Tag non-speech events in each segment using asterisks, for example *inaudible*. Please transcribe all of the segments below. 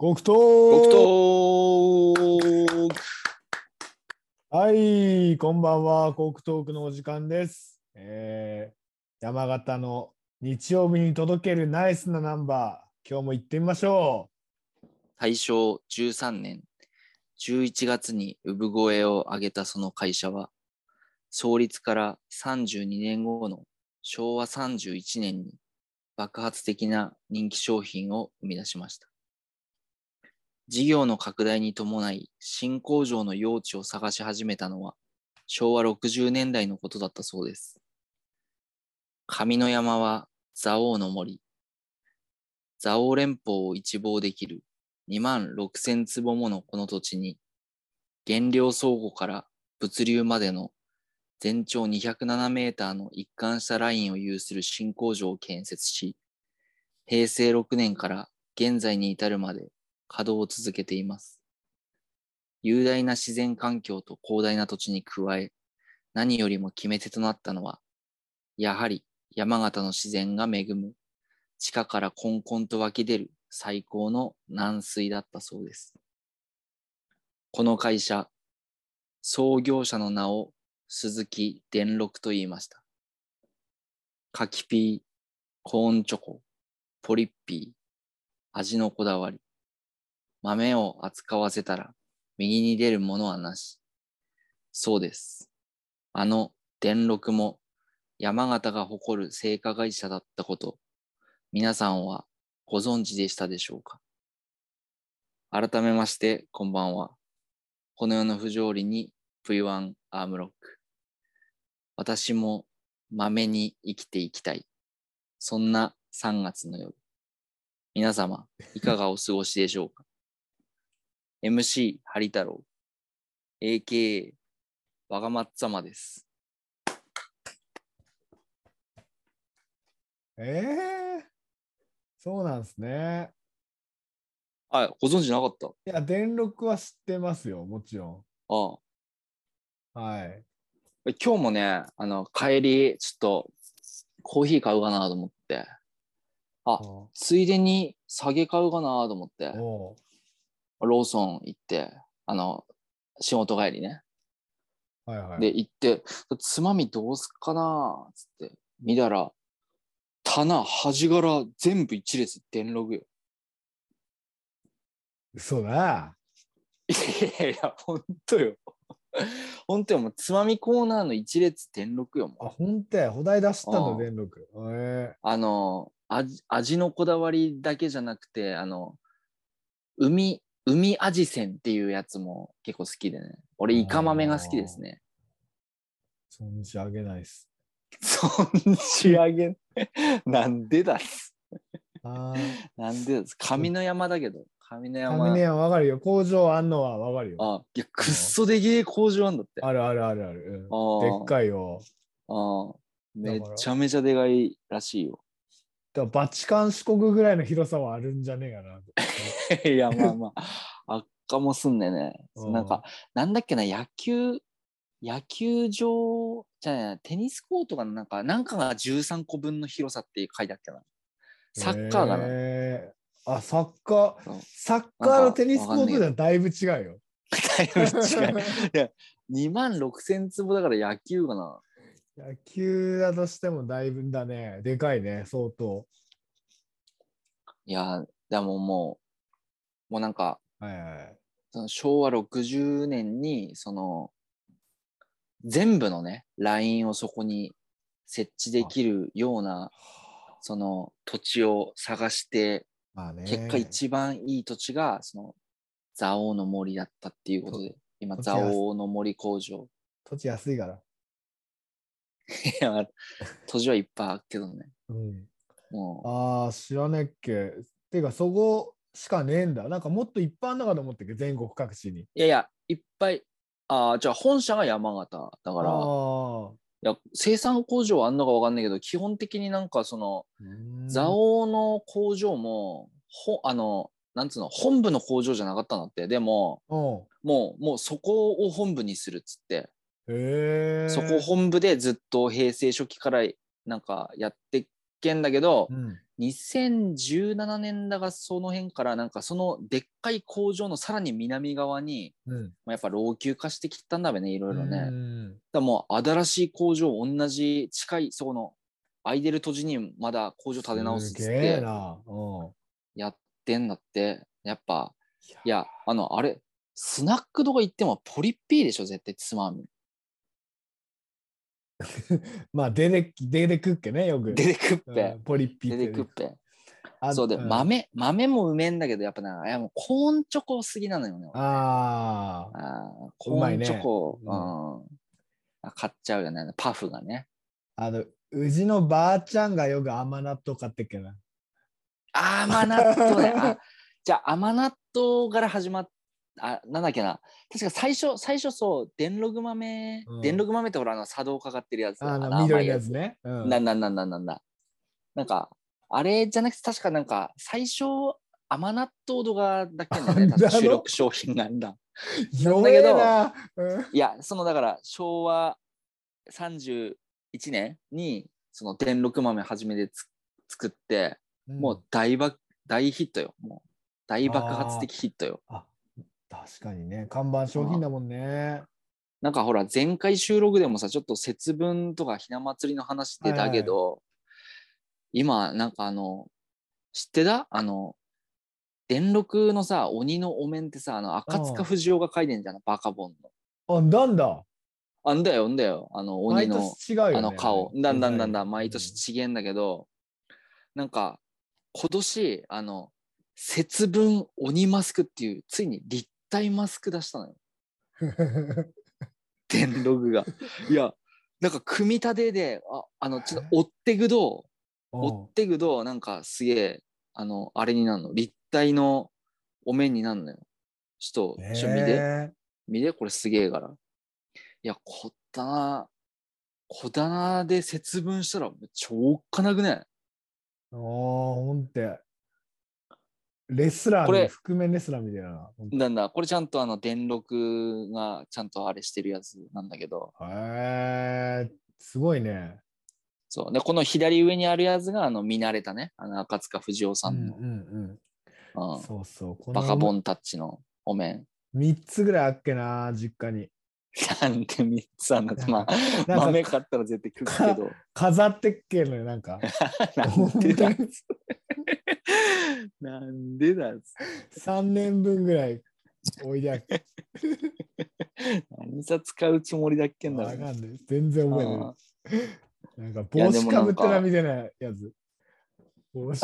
極東極東はい、こんばんは。極東区のお時間です。えー、山形の日曜日に届けるナイスなナンバー。今日も行ってみましょ大正13年11月に産声を上げたその会社は、創立から32年後の昭和31年に爆発的な人気商品を生み出しました。事業の拡大に伴い新工場の用地を探し始めたのは昭和60年代のことだったそうです。上の山は蔵王の森。蔵王連峰を一望できる2万6千坪ものこの土地に、原料倉庫から物流までの全長207メーターの一貫したラインを有する新工場を建設し、平成6年から現在に至るまで稼働を続けています。雄大な自然環境と広大な土地に加え、何よりも決め手となったのは、やはり山形の自然が恵む地下からこんこんと湧き出る最高の軟水だったそうです。この会社、創業者の名を鈴木伝六と言いました。柿ピー、コーンチョコ、ポリッピー、味のこだわり。豆を扱わせたら右に出るものはなし。そうです。あの伝六も山形が誇る製菓会社だったこと、皆さんはご存知でしたでしょうか？改めまして、こんばんは。この世の不条理に V1 アームロック。私も豆に生きていきたい。そんな3月の夜。皆様、いかがお過ごしでしょうか？?MC ハリ太郎。AKA わがまっざまです。う。えー、そうなんですね。あ、ご存知なかった？いや、電力は知ってますよ、もちろああん。はい。今日もね、あの、帰り、ちょっと、コーヒー買うかなと思って、あおついでに下げ買うかなと思って、おローソン行って、あの、仕事帰りね。はいはい。で、行って、つまみどうすっかなつって、見たら、棚、端から全部一列電力よ。嘘だ。いやいや、ほんとよ。ほんとよ、もうつまみコーナーの一列電力よ、あ、ほんとや、ほだい出したんだ、ああ電力。えあの味味のこだわりだけじゃなくてあの海海味仙っていうやつも結構好きでね。俺イカ豆が好きですね。ー、存じ上げないっす。存じ上げん *laughs* なんでだっす。ああ。なんでだっす。上の山だけど。上の山。紙ね、わかるよ。工場あんのはわかるよ。あいやくっそでげえ工場あんだって。ああるあるあるある。あうん、でー。っかいよ。あめだから。ちゃめちゃでかいらしいよだバチカン四国ぐらいの広さはあるんじゃねえかな。*laughs* いやまあまあ。あっかもすんでね。うん。なんかなんだっけな野球野球場じゃないテニスコートがなんかなんかが13個分の広さって書いてあったな。サッカーがな、へー。あ、サッカー、サッカーのテニスコートではだいぶ違うよ。*laughs* だいぶ違う。いや2万6千坪だから野球かな野球だとしてもだいぶだね。でかいね、相当。いやでももうもうなんかはいはい。その昭和60年にその全部のねラインをそこに設置できるようなその土地を探してまあね。結果一番いい土地がその蔵王の森だったっていうことで今蔵王の森工場土地安いから。いや土地はいっぱいあるけどねうん。もああ、知らねっけ。てか、そこしかねえんだ。なんかもっといっぱいあんのかと思ってっけ、全国各地に。ういやいやいっぱいああじゃあ本社が山形だからあいや生産工場はあんのかわかんないけど基本的になんかそのあ。蔵王の工場もほあのなんつうの本部の工場じゃなかったんだってでもうん。もうもうそこを本部にするっつってそこ本部でずっと平成初期からなんかやってっけんだけど、うん。2017年だがその辺からなんかそのでっかい工場のさらに南側に、うん。まあ、やっぱ老朽化してきたんだべねいろいろね。だもう新しい工場同じ近いそこの空いてる土地にまだ工場建て直すっつって。やってんだってやっぱいやあのあれスナックとか行ってもポリッピーでしょ絶対つまみ。*laughs* まあ、デデデデクッケね、よく。デデクッうんペ。ポリッピデデクッペ。あそうで、ん豆、豆もうめえんだけど、やっぱないやもうコーンチョコ好きなのよね。ああ。コーンチョコ、ううんあ買っちゃうよね。パフがね。あの、うちのばあちゃんがよく甘納豆買ってっけな。甘納豆ね。あじゃあ甘納豆から始まっあ、なんだっけな。確か最初、最初そう、電録豆、うん電録豆ってほら、あの、茶道かかってるやつ。あ緑のやつね。うんなんだなんだなんだ。なんか、あれじゃなくて、確かなんか、最初、甘納豆とかだっけなんだよね。主力商品があんだ。弱えな。うんいや、そのだから昭和31年にその電録豆初めてつ作って、もう大爆大ヒットよ。もう大爆発的ヒットよ。あ確かにね、看板商品だもんね。なんかほら、前回収録でもさ、ちょっと節分とかひな祭りの話出たけど、今、なんかあの、知ってた？あの、電録のさ、鬼のお面ってさ、あの、赤塚不二夫が書いてんじゃん、バカボンの。あ、なんだ？あんだよ、んだよ。あの、鬼毎の。ね。あの顔。だんだんだんだん毎年ちげんだけど、なんか今年、あの、節分鬼マスクっていう、ついに立体マスク出したのよ。*laughs* 電ログが。*laughs* いや、なんか組み立てで、ああの、ちょっと追ってぐど、追ってぐど、なんかすげえ、あの、あれになるの。立体のお面になるのよ。ちょっと、ちょ見て。へ見て、これすげえから。いや、こ棚、小棚で節分したら超おっかなくねーおーほんって。レスラーこれの覆面レスラーみたいな。なんだ、これちゃんとあの、電録がちゃんとあれしてるやつなんだけど、へえ、すごいね。そう。で、この左上にあるやつが、あの、見慣れたね、あの、赤塚不二夫さんの、うんうんうんうん。そうそう。こバカボン。ンタッチのお面。3つぐらいあっけな、実家に。なんで3つあんのまあ、豆買ったら絶対食うけど。飾ってっけのよ、なんか。*laughs* なんでだ *laughs* なんでだ3年分ぐらい置いてあっけ。何さ使うつもりだっけんだわかんない。全然覚えてあない。なんか帽子かぶってなみたいなやつ。帽子。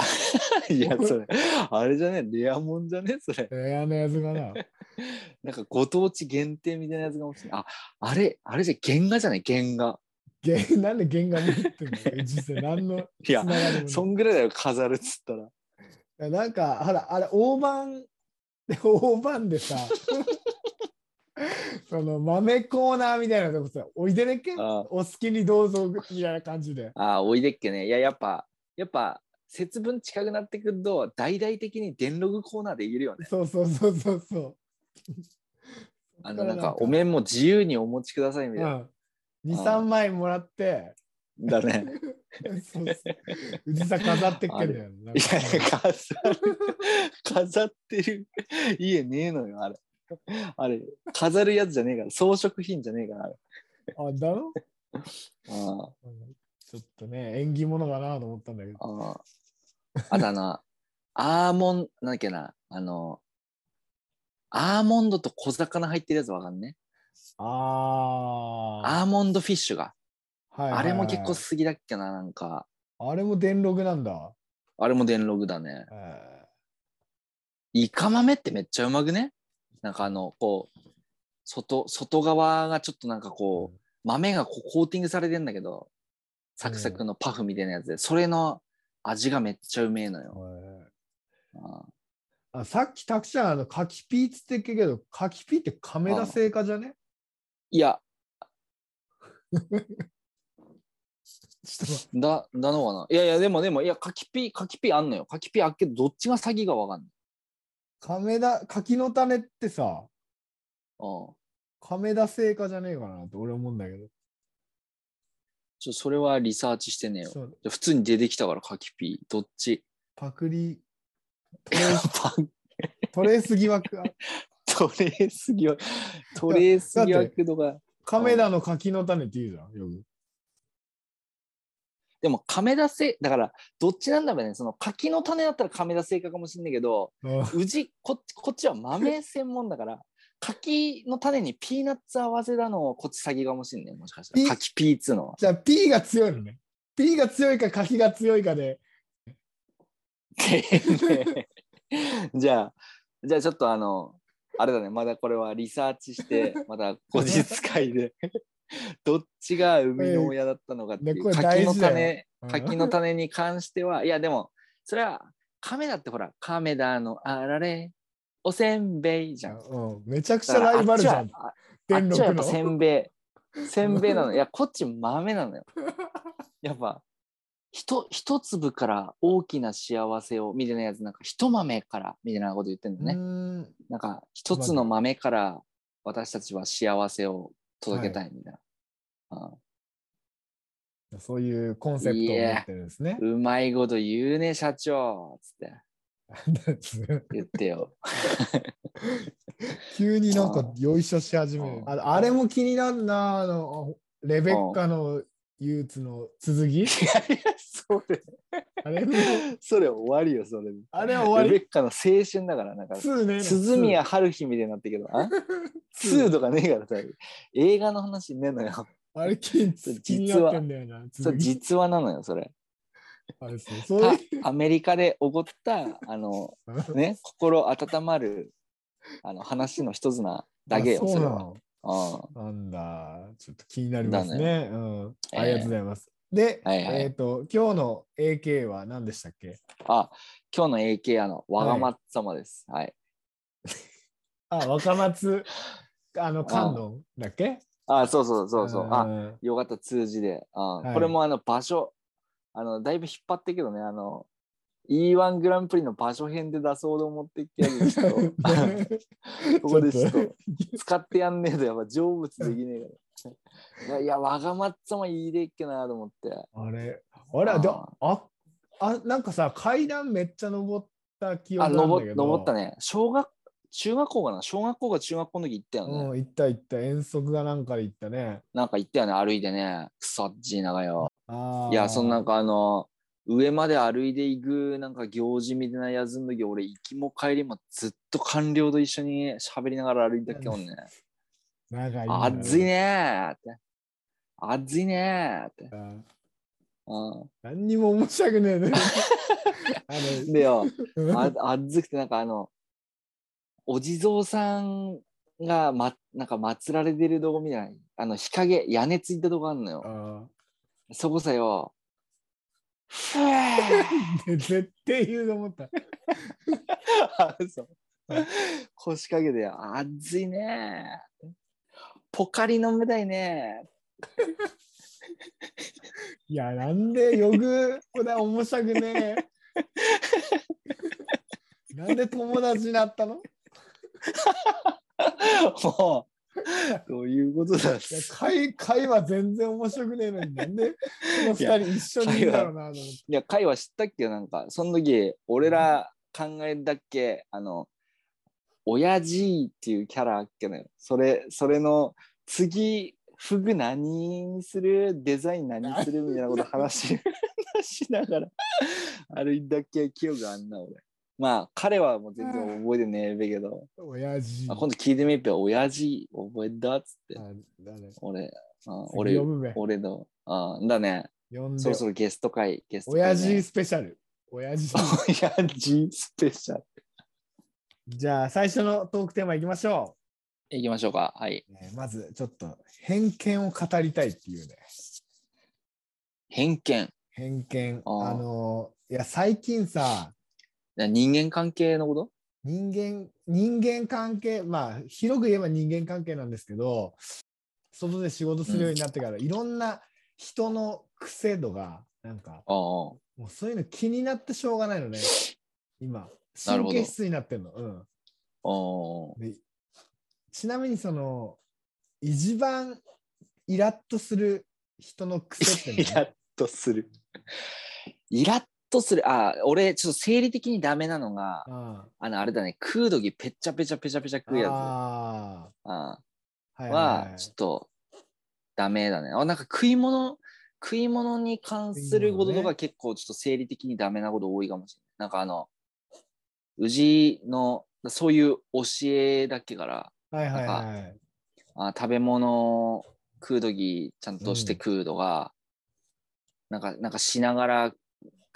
ー *laughs* いや、それ、あれじゃねレアもんじゃねそれ。レアなやつかな。*laughs* なんかご当地限定みたいなやつが欲しい。あ、あれ、あれじゃ原画じゃない？原画。ゲなんで原画持ってんの？実際何のいやそんぐらいだよ、飾るっつったら。なんか、ほら、あれ、大判、*laughs* 大判でさ、*laughs* その豆コーナーみたいなとこさ、おいでねっけ？あお好きにどうぞみたいな感じで。あ、おいでっけね。いや、やっぱ、やっぱ、節分近くなってくると、大々的に電ログコーナーで言えるよね。そうそうそうそうそう。あの、なんか、お面も自由にお持ちくださいみたいな。うん。2、3枚もらって、だね。そうそううちさ飾ってっけんだよ。いかや、飾る、飾ってる家ねえのよ、あれ。あれ、飾るやつじゃねえから、装飾品じゃねえから、あれ。あ、だろ？あうんちょっとね、縁起物かなと思ったんだけど。あああとあの、アーモンド、なんだっけな、あの、アーモンドと小魚入ってるやつわかんねあアーモンドフィッシュが。あ、はいはいはい。あれも結構好きだっけな、なんか。あれも電録なんだ。あれも電ログだね。えイカ豆ってめっちゃうまくね？なんかあの、こう、外、外側がちょっとなんかこう、豆がこうコーティングされてんだけど、サクサクのパフみたいなやつで、それの味がめっちゃうめえのーよ。はいああ。さっきたくちゃん、あの、柿ピーっつってっけど、柿ピーって亀田製菓じゃね？いや、*laughs* だ、だのかないやいや、でもでも、いや、柿ピー、柿ピーあんのよ。柿ピーあっけど、どっちが詐欺がわかんない。亀田、柿の種ってさ、うん。亀田製菓じゃねえかなって俺思うんだけど。ちょ、それはリサーチしてねえよ。そう普通に出てきたから、柿ピー。どっち？パクリ、トレーストレース疑惑が。*laughs* トレース疑惑、トレース疑惑とか。亀田の柿の種って言うじゃん、よく。でも亀田製、だからどっちなんだろうね、その柿の種だったら亀田製菓かもしれないけど、うんうちこ、こっちは豆専門だから、柿の種にピーナッツ合わせたのをこっち先かもしれない、もしかしたら。柿ピーっつうのは。じゃあ P が強いのね。P が強いか柿が強いかで。*laughs* じゃあ、じゃあちょっとあの、あれだね、まだこれはリサーチして、また後日会で、*laughs* どっちが生みの親だったのかっていう、柿の種、うん柿の種に関しては、いやでも、それは亀田ってほら、亀田のあられ、おせんべいじゃん。うん、めちゃくちゃライバルじゃん。あっちはやっぱせんべい。せんべいなの。いや、こっち豆なのよ。やっぱ、ひと一粒から大きな幸せをみたいなやつ、なんか一豆からみたいなこと言ってんだよね。んなんか一つの豆から私たちは幸せを届けたいみたいな。うんそういうコンセプトを持ってるんですね。うまいこと言うね、社長つって言ってよ。*laughs* 急になんかよいしょし始める。うんああれも気になるな、あの、レベッカの憂鬱の続き？それ、あれも、それ終わりよ、それ。あれは終わり？レベッカの青春だから、なんか、2ね。鈴宮春日みたいになってるけど、あ？2とかねえからさ、映画の話ねえのよ。あれ気気になってんだよな。それ続き実話なのよ、それ。あれそうアメリカで起こった、あの、*laughs* ね、心温まるあの話の一つなだけよ、あそれは。なんだ。ちょっと気になりますだね。うん。えーありがとうございます。で、えっ、と、今日の AK は何でしたっけ？あ、今日の AK、あの、わがまっ様です。はい。*laughs* あ、若松、あの、観音だっけ？あ、そうそうそうそう。あ、んよかった、通じで。あはいこれもあの、場所、あの、だいぶ引っ張ってるけどね、あの、E1 グランプリの場所編で出そうと思ってきてやるちょっとここでちょっと使ってやんねえとやっぱ成仏できねえから。いや、いや、わがまっ様いいでっけなと思って。あれ、あれ、でああ、あ、なんかさ、階段めっちゃ登った記憶あ、登ったね。小学、中学校かな？小学校か中学校の時行ったよね。うん、行った行った。遠足がなんかで行ったね。なんか行ったよね、歩いてね。くそっちいながよ。いや、そんなんかあの、上まで歩いていくなんか行事みたいなやつの時、俺、行きも帰りもずっと官僚と一緒に喋りながら歩いたっけもんね。長い暑いねーって。暑いねーって。あ何にも面白くねえね。*laughs* でよ、のあ暑くてなんかあの、お地蔵さんが、ま、なんか祀られてるとこみたいな、あの日陰、屋根ついたとこあんのよ。あそこさよ、*laughs* 絶対言うと思った。あそう腰掛けて、暑いねポカリ飲みたいね *laughs* いや、なんでヨグこれ面白くねえ。*laughs* なんで友達になったの？いもう、どういうことだや会会話全然面白くねえのになんでこの二人一緒にいるんだろうなと思って。いや、会話知ったっけ？なんか、その時、俺ら考えたっけ？あの、親父っていうキャラあっけのよ。それ、それの次、フグ何にする？デザイン何する？みたいなこと話し *laughs* 話しながら歩いたっけ？記憶あんな、俺。まあ、彼はもう全然覚えてねえべけど、親父。まあ、今度聞いてみっぺ、親父覚えたっつって。あだね俺、あ次俺呼、ぶべ。俺の、あだね、呼んでそろそろゲスト会、ゲスト会、ね。親父スペシャル。親父。*laughs* 親父スペシャル。じゃあ最初のトークテーマいきましょ行きましょうか。はい。まずちょっと偏見を語りたいっていうね。偏見。偏見。あのいや最近さな人間関係のこと？人間人間関係まあ広く言えば人間関係なんですけど外で仕事するようになってから、いろんな人の癖度がなんか。もうそういうの気になってしょうがないのね今神経質になってんの。うんああ。でちなみにその一番イラッとする人の癖って *laughs* イラッとする。イラッととする、あ、俺、ちょっと生理的にダメなのが、ああの、あれだね、食う時ペッチャペチャペチャペチャ食うやつ。ああー。はいははい、ちょっと、ダメだね。あ、なんか食い物、食い物に関することとか結構ちょっと生理的にダメなこと多いかもしれない。なんかあの、宇治の、そういう教えだっけから、はいはいはい。あ食べ物食う時ちゃんとして食うとか、なんか、なんかしながら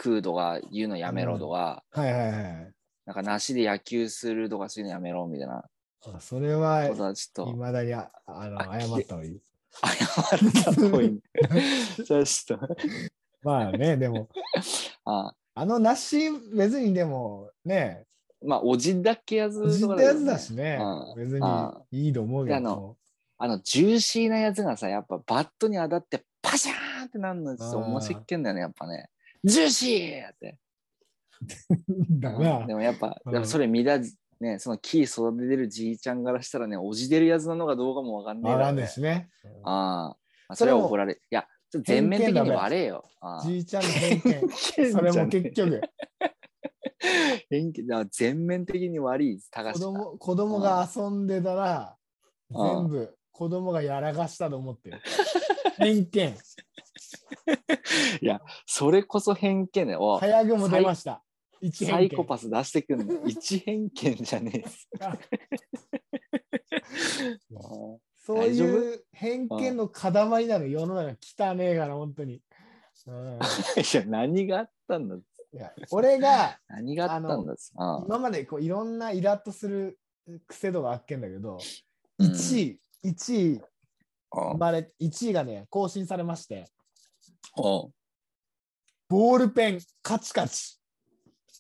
食うとか言うのやめろとか、はいはいはい。なんか梨で野球するとかそういうのやめろみたいな。あそれは、ことはちょっと。いまだにああのあ謝った方がいい。謝ったっぽい。*laughs* じゃあちょっと、まあね、でも、あ。あの梨、別にでもね、まあ、おじだけやつ知ったやつだしね。う、ん別にあいいと思うけであのど。あの、ジューシーなやつがさ、やっぱバットに当たってパシャーンってなるのちょっと面白いっけんだよね、やっぱね。ジューシーって。だなで。もやっぱ、うんそれ見だね、その木育ててるじいちゃんからしたらね、おじ出るやつなのかどうかもわかんねえからねわかんないしね。ああ、まあ、そそれは怒られる。いや、全面的に悪いよ。じいちゃんの偏見。*laughs* それも結局、偏見だ全面的に悪い、高子供子供が遊んでたら、うん全部子供がやらかしたと思ってる。偏見。*laughs* いや、それこそ偏見だよ。おい早くも出ました。サイコパス出してくんの。*laughs* 一偏見じゃねえ。*laughs* そういう偏見の塊なの世の中汚ねえから、本当に。うんいや、何があったんだ？いや俺が何があったんだ？今までこういろんなイラッとする癖度があっけんだけど、うん1位、1位、まれ、1位がね、更新されまして、ボールペンカチカチ。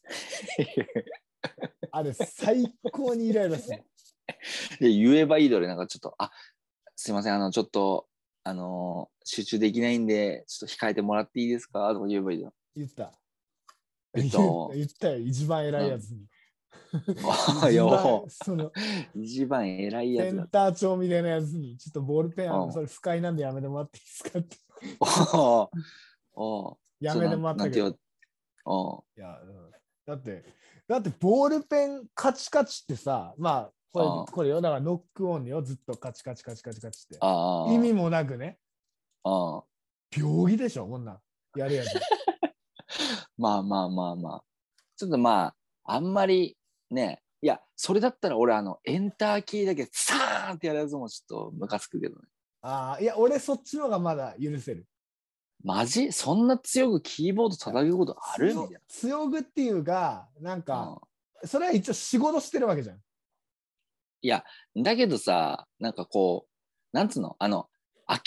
*laughs* あれ、最高にイライラする。で言えばいいどれ、なんかちょっと、あすいません、あの、ちょっと、あのー集中できないんで、ちょっと控えてもらっていいですか？とか言えばいいよ。言った。言った言ったよ、一番偉いやつに。あいや、一番 *laughs* もそのう一番偉いやつだセン。ター長みたいなやつに、ちょっとボールペンあそれ不快なんでやめてもらっていいですかって。おうおうやめてもらったけど。おう。いや、うん。だって、だってボールペンカチカチってさ、まあ、これこれよ、だからノックオンよ、ずっとカチカチカチカチカチって。意味もなくね、ああ病気でしょ、こんなん。やるやつ。*laughs* まあまあまあまあ。ちょっとまあ、あんまりね、いや、それだったら俺、あの、エンターキーだけサーンってやるやつもちょっとムカつくけどね。ああ、いや、俺そっちの方がまだ許せる。マジ？そんな強くキーボード叩くことある？みたい強強ぐっていうか、なんな。か、うんそれは一応仕事してるわけじゃん。いや、だけどさ、なんかこう、なんつうの？あの、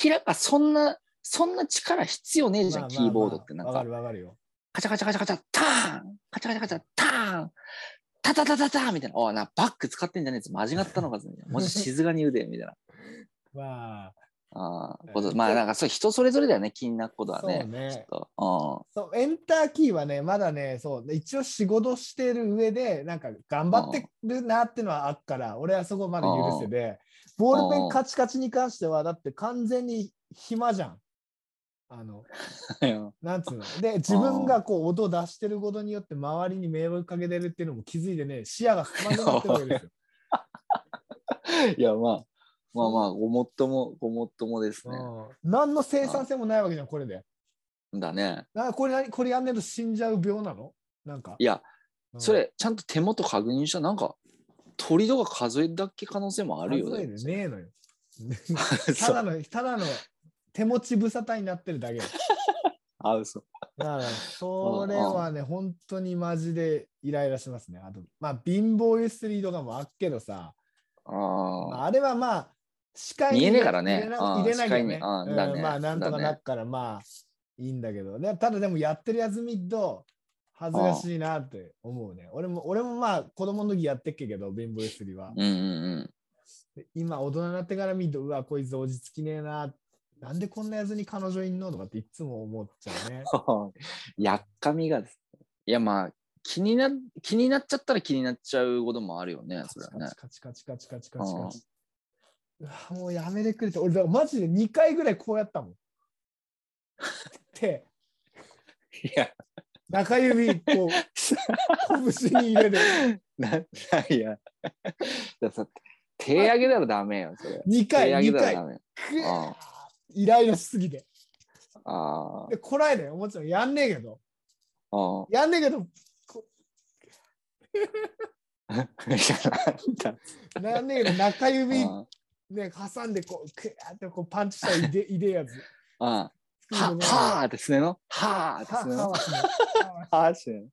明らかそんな、そんな力必要ねえじゃん、まあまあキーボードってなんかわかる。わかるよ。カチャカチャカチャカチャ、ターンカチャカチャカチャ、ターンタタタタタみたいな。おいな、バック使ってんじゃねえやつ間違ったのかみたいな。もし静かに腕みたいな。*laughs* まあ、ああ、ことまあなんかそう人それぞれだよね、気になることはね。ねちょっとそうエンターキーはね、まだね、そう、一応仕事してる上で、なんか頑張ってるなってのはあっから、俺はそこまで許せで、ボールペンカチカチに関しては、だって完全に暇じゃん。あの、*laughs* うん。なんつうの。で、自分がこう音出してることによって周りに迷惑かけてるっていうのも気づいてね、視野が狭くなってるわけですよ。*laughs* いや、まあ、まあまあ、ごもっとも、ごもっともですね。うん何の生産性もないわけじゃん、これで。だね。なこれ何これやんねえと死んじゃう病なの？なんか。いや、うんそれ、ちゃんと手元確認したら、なんか、鳥とか数えだけ可能性もあるよね。数えでねえのよ。た *laughs* そう。だの、ただの手持ち無沙汰になってるだけよ。*laughs* あ、嘘。だから、それはね、本当にマジでイライラしますね。あと、まあ、貧乏ゆすりとかもあっけどさ、あまあ。あ、あれはまあ、視界見えねえからね入れなああ入れなきゃねああうんまあ、なんとかなっから、まあ、いいんだけど、でただでもやってるやつ見ると、恥ずかしいなって思うね。俺も、俺もまあ、子供の時やってっけど、貧乏ゆすりは。うんうんで今、大人になってから見ると、うわ、こいつ落ち着きねえな。なんでこんなやつに彼女いんの？とかっていつも思っちゃうね。うん。やっかみがですね。いや、まあ、気にな、気になっちゃったら気になっちゃうこともあるよね、カチそれはね。カチカチカチカチカチカチカチ。うわもうやめてくれって、俺、だからマジで2回ぐらいこうやったもん。*laughs* で、いや、中指、こう、拳に入れる。*laughs* な、ないや。ださ手上げたらダメよ、それ。2回、手上げ2回。たらダメ。くーイライラしすぎて。あで、こらえねもちろんやんねえけど、あ。あやんねえけど、*laughs* なんだやんねえけど、中指あね、挟んで、こう、くーってこうパンチしたらいで、*laughs* いでやつ。あ。は、はーってすねの？はーってはすねの？ははしねはーしね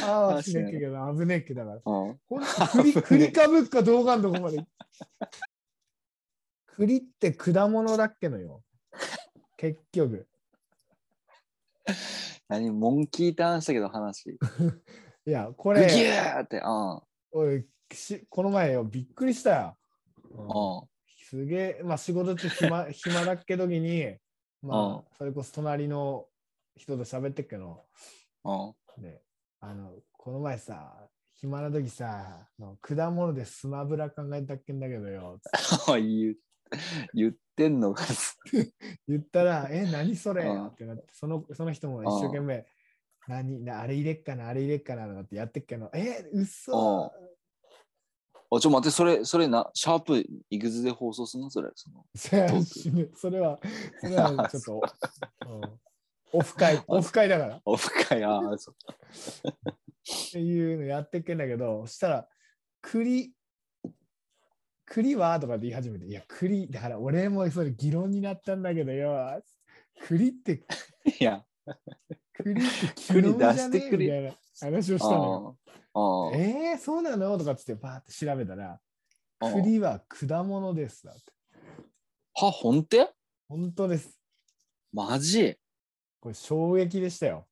え。ははしねえけど、危ねえけどだから。の。うん。ほんと栗栗かぶっか動画のとこまで。栗って果物だっけのよ。結局。何モンキーターンしたけど話。いや、こグギュれ、ーって。うん。おいしこの前よ、びっくりしたよ。すげえ、まあ仕事中暇 *laughs* 暇だっけ時に、まあ、それこそ隣の人と喋ってっけど、うん。ね、あの、この前さ、暇な時さ、果物でスマブラ考えたっけんだけどよ、*laughs* 言う言ってんのか。*laughs* 言ったら、え、何それ？うん。ってなって、そのその人も一生懸命、何なあれ入れっかな、あれ入れっかなってやってっけど、え、嘘あ、ちょ、待って、それ、それな、シャープいくつで放送すんの？それ。そのそれはそれは、ちょっと、*laughs* うん。オフ会、オフ会だから。オフ会、ああ、そう。っていうのやってっけんだけど、そしたら、栗、栗は？とかって言い始めて、いや、栗、だから俺もそれ議論になったんだけどよ、栗って、いや、栗って栗出してくれ。みたいな話をしたのよ。ああ。えー、そうなの？とかっつってバーって調べたら、ああ栗は果物ですだって。は、ほんて本当です。マジ？これ衝撃でしたよ。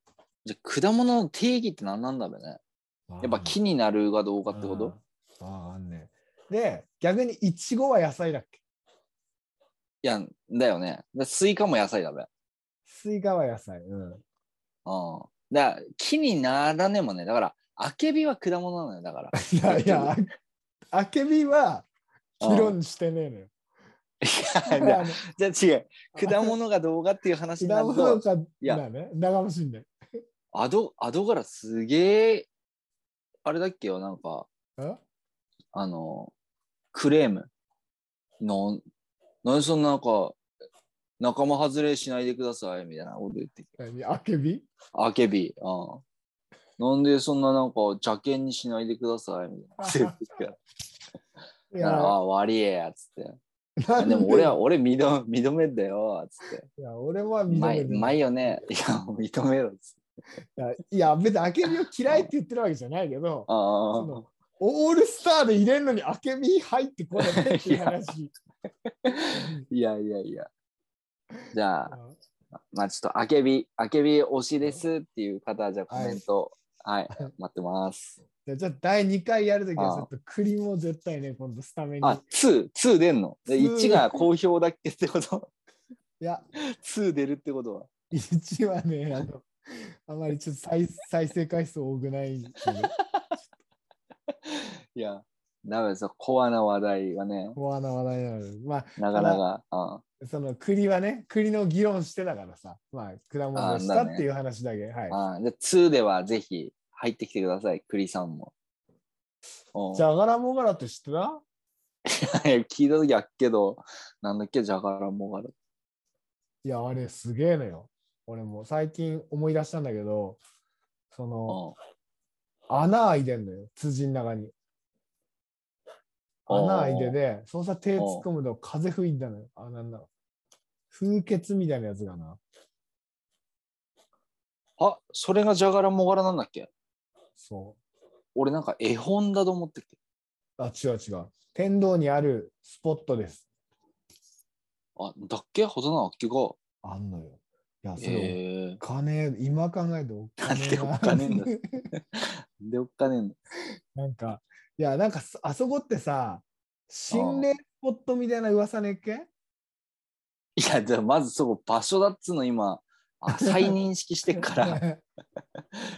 じゃあ果物の定義って何なんだろうね。やっぱ木になるがどうかってこと？あーあんね。で、逆にイチゴは野菜だっけ？いや、だよね。だスイカも野菜だべ。スイカは野菜。うん。うん。だ木にならねえもんね。だから、アケビは果物なのよ。だから。*laughs* いやいや、ああけびは議論してねえのよ。*laughs* いやいやじゃあ違う。果物がどうかっていう話にな果ると、物かやだね。だかもしんない。アド、アドガラすげえ、あれだっけよ、なんか、え？あの、クレーム。なん、なんでそんななんか、仲間外れしないでくださいみたいなこと言ってきて。何？あけび？アケビ。うん。なんでそんななんか邪険にしないでくださいみたいな。*laughs* いや、あ、悪いや、つって。で？も俺は、俺認め認めんだよ、つって。いや、俺はう認める。まいよね。いや、認めろ、つって。いや別にあけびを嫌いって言ってるわけじゃないけど、あオールスターで入れるのにあけび入ってこないっていう話。あ。いやいやいや。じゃあ、あまあちょっと、あけび、あけび推しですっていう方は、じゃあコメント、はい、*laughs* 待ってます。じゃあ、第2回やるときは、あちょっと栗も絶対ね、今度スタメンに。あ、2、2出んの？で2 ?1 が好評だっけってこと？いや、?2 出るってことは？1はね、あの、あまりちょっと再 *laughs* 再生回数多くない *laughs* いや、ダメですよ。コアな話題はね、コアな話題なので、まあ、なかなか、あその栗はね、栗の議論してたからさ、まあ、果物でしたっていう話だけ。はい。あじゃあ2ではぜひ入ってきてください、栗さんも。うんじゃがらもがらって知ってた？いや聞いた時あっけど、なんだっけ、じゃがらもがら。いや、あれすげえのよ。俺も最近思い出したんだけど、その、うん穴開いてんのよ、辻の中に。穴開いてで、そうさ手突っ込むと風吹いたのよ。あ、なんだ。風穴みたいなやつがな。あ、それがじゃがらもがらなんだっけ？そ俺なんか絵本だと思ってて。う。あ、違う違う。天童にあるスポットです。あ、だっけ？ほどなあっけが。あんのよ。いや、それ、えお金、今考えるとお金でお金んだ？ー、でおっかねえんだ？*laughs* なんか、いや、なんかそ、あそこってさ、心霊スポットみたいな噂ねっけ？いや、じゃあまずそこ場所だっつうの今、あ *laughs* 再認識してっから、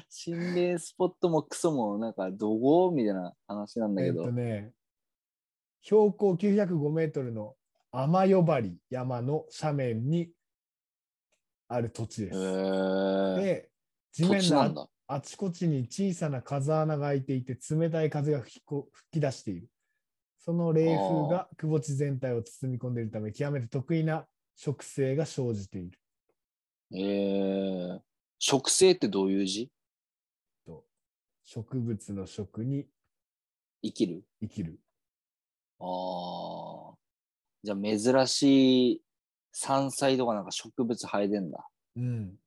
心霊スポットもクソもなんかどこみたいな話なんだえっけど。とね、標高905メートルの天呼張山の斜面にある土地でへす。ーで、土地面の。あちこちに小さな風穴が開いていて冷たい風が吹きこ吹き出している。その冷風が窪地全体を包み込んでいるため、極めて得意な植生が生じている。えー、植生ってどういう字？と植物の植に生きる？生きる。ああ。じゃあ珍しい山菜とかなんか植物生えてんだ。うん。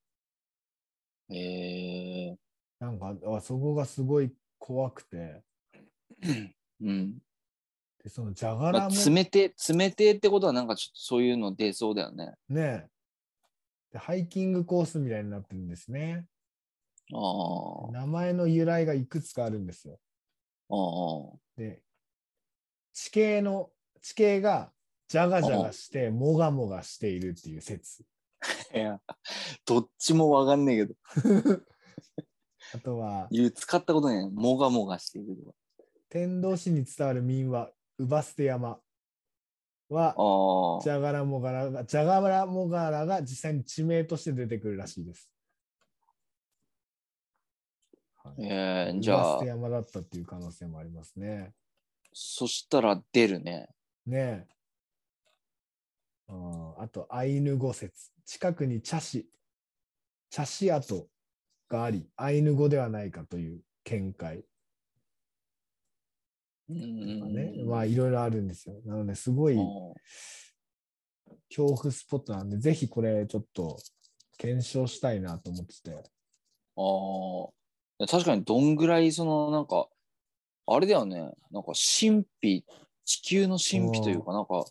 ええなんか、あそこがすごい怖くて、うん。でそのじゃがまあ、らも、冷て、冷てってことはなんかちょっとそういうの出そうだよね。ねで、ハイキングコースみたいになってるんですね。ああ。名前の由来がいくつかあるんですよ。ああ。で、地形の、地形がジャガジャガして、もがもがしているっていう説。*laughs* いや、どっちもわかんねえけど。*laughs* あとは、言う、使ったことない。もがもがしていると天童市に伝わる民話、ウバステ山は、か。あジャガラモガラが、ジャガラモガラが実際に地名として出てくるらしいです。あ。えー、じゃあウバステ、山だったっていう可能性もありますね。そしたら出るね。ねえ。ああと、アイヌ語説。近くに茶師、茶師跡があり、アイヌ語ではないかという見解うとかん。ね。まあ、いろいろあるんですよ。なので、すごい恐怖スポットなんで、ぜひこれちょっと検証したいなと思ってて。ああ。確かにどんぐらいそのなんか、あれだよね。なんか神秘、地球の神秘というか、なんか、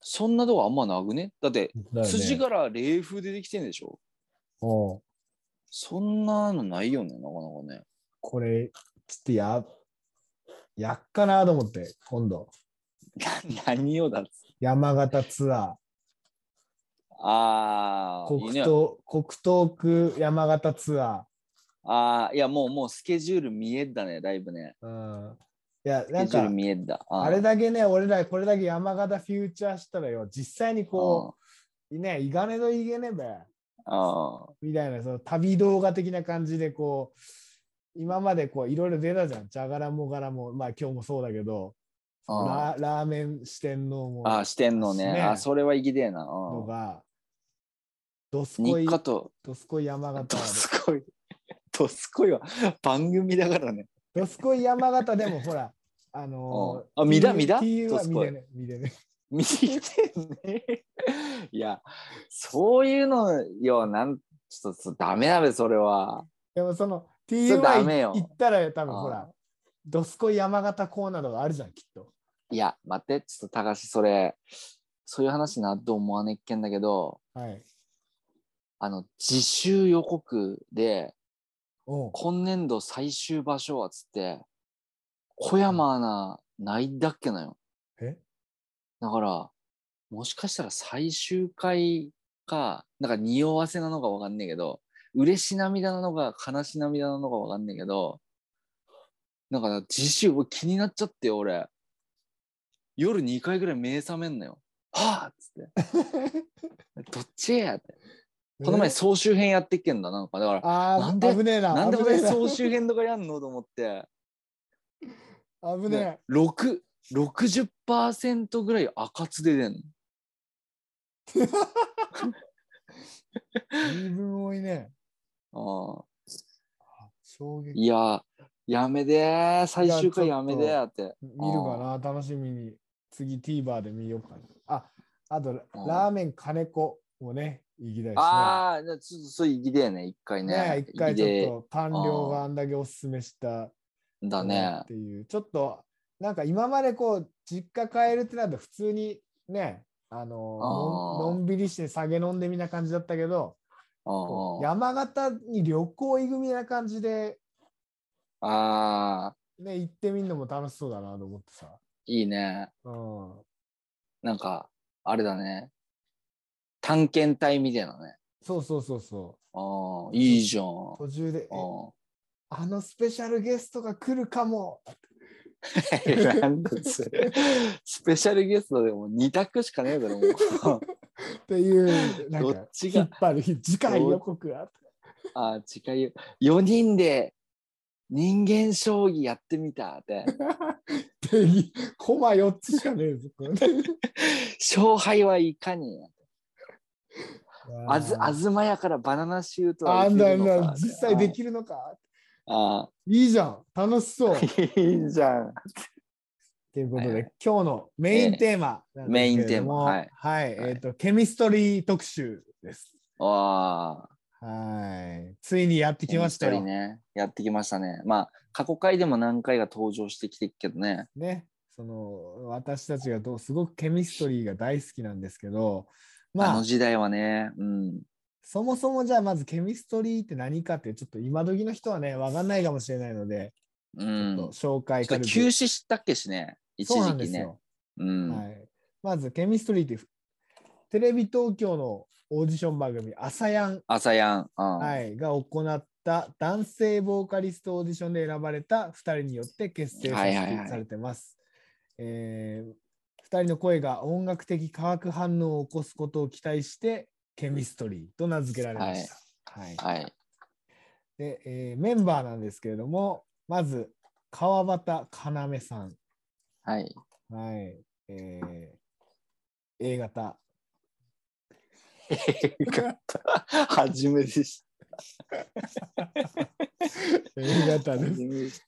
そんなとこあんまなくね？だって、ね筋から冷風でできてんでしょ？そんなのないよね、なかなかね。これ、ちょっとや、やっかなと思って、今度、*laughs* 何をだっつ山形ツアああ、ー、いいね。国東、国東区山形ツアああ、いや、もう、もうスケジュール見えったね、だいぶね。ー。うん。いや、なんか、見えった。あーあれだけね、俺らこれだけ山形フューチャーしたらよ、実際にこう、ね、いがねどいげねべ、ああ、みたいな、その旅動画的な感じで、こう、今までこう、いろいろ出たじゃん。じゃがらもがらも、まあ今日もそうだけど、あララーメン四天王もああ、してんのね。ねあそれは生きてえな。のうんが、どすこいどすこい山形どですこい、どすこいは *laughs* 番組だからね。どすこい山形でもほら、あのうん *laughs* あ見た見た？TU はどすこい見てね、見てね。見てね。*laughs* いや、そういうのよ、なん、ちょっとダメだべ、それは。でもそのそれダメ TU よ行ったら多分あほら、どすこい山形コーナーとかあるじゃん、きっと。いや、待って、ちょっと高橋、それ、そういう話なと思わねっけんだけど、はい。あの、自習予告で、今年度最終場所はつって、小山アナないんだっけなよ。え？だから、もしかしたら最終回か、なんか匂わせなのかわかんねえけど、嬉し涙なのか悲し涙なのかわかんねえけど、なんか自習気になっちゃってよ、俺。夜2回ぐらい目覚めんのよ。はぁっつって。*laughs* どっちやって。この前え総集編やってっけんだ、なんか。だから、なんで危ねえな。なんで俺総集編とかやんのと思って。危ね6 60%ぐらい赤津で出んの。え。*laughs* 自分多いね。ああ衝撃。いや、やめでー、最終回いややめでーって。見るかな？楽しみに。次 TVer で見ようかな。あ、あと、ラーメン金子もね、行きたいですね。ああ、ちょっとそれ行きでね、一回ね。ね一回ちょっ行と官僚があんだけおすすめしただねっ。ていう、ちょっとなんか今までこう実家帰るってなると普通にね、あののんびりして酒飲んでみたいな感じだったけど、山形に旅行行くみたいな感じで、あー、ね、行ってみるのも楽しそうだなと思ってさ。いいね。うん、なんか、あれだね。探検隊みたいなね。そうそうそうそああ、いいじゃん。う。途中で、えああのスペシャルゲストが来るかも。*laughs* スペシャルゲストでも2択しかねえだろ、もう。っていう、*laughs* なんか引っ張る、次回予告が。あ、近いよ。4人で人間将棋やってみたって。でコマ4つしかねえぞ。*laughs* 勝敗はいかにやあず、ああずまやからバナナシュートはあんだ打てるのかな、実際できるのか。あいいじゃん、楽しそう。あ、*laughs* いいじゃん。ということで、はいはい今日のメインテーマメインテーマはいはい、はいえっ、と、ケミストリー特集です。わあ、はい。ついにやってきましたよ。ね。やってきましたね。まあ、過去回でも何回か登場してきてるけどね。ね。その、私たちがどうすごくケミストリーが大好きなんですけど、まああの、時代はね、うん。そもそもじゃあまずケミストリーって何かって、ちょっと今時の人はね、わかんないかもしれないので、うちょっとん。紹介てか休止したっけしね。一そうな時期ね。んですよ。うん。はい、まず、ケミストリーって、テレビ東京のオーディション番組、朝やん、朝やん。うん。はい、が行った男性ボーカリストオーディションで選ばれた2人によって結成されてます。えー2人の声が音楽的化学反応を起こすことを期待して、ケミストリーと名付けられました。はいはい。でえーメンバーなんですけれども、まず、川端要さん。はい。はい。えー A 型。初めてし A 型です。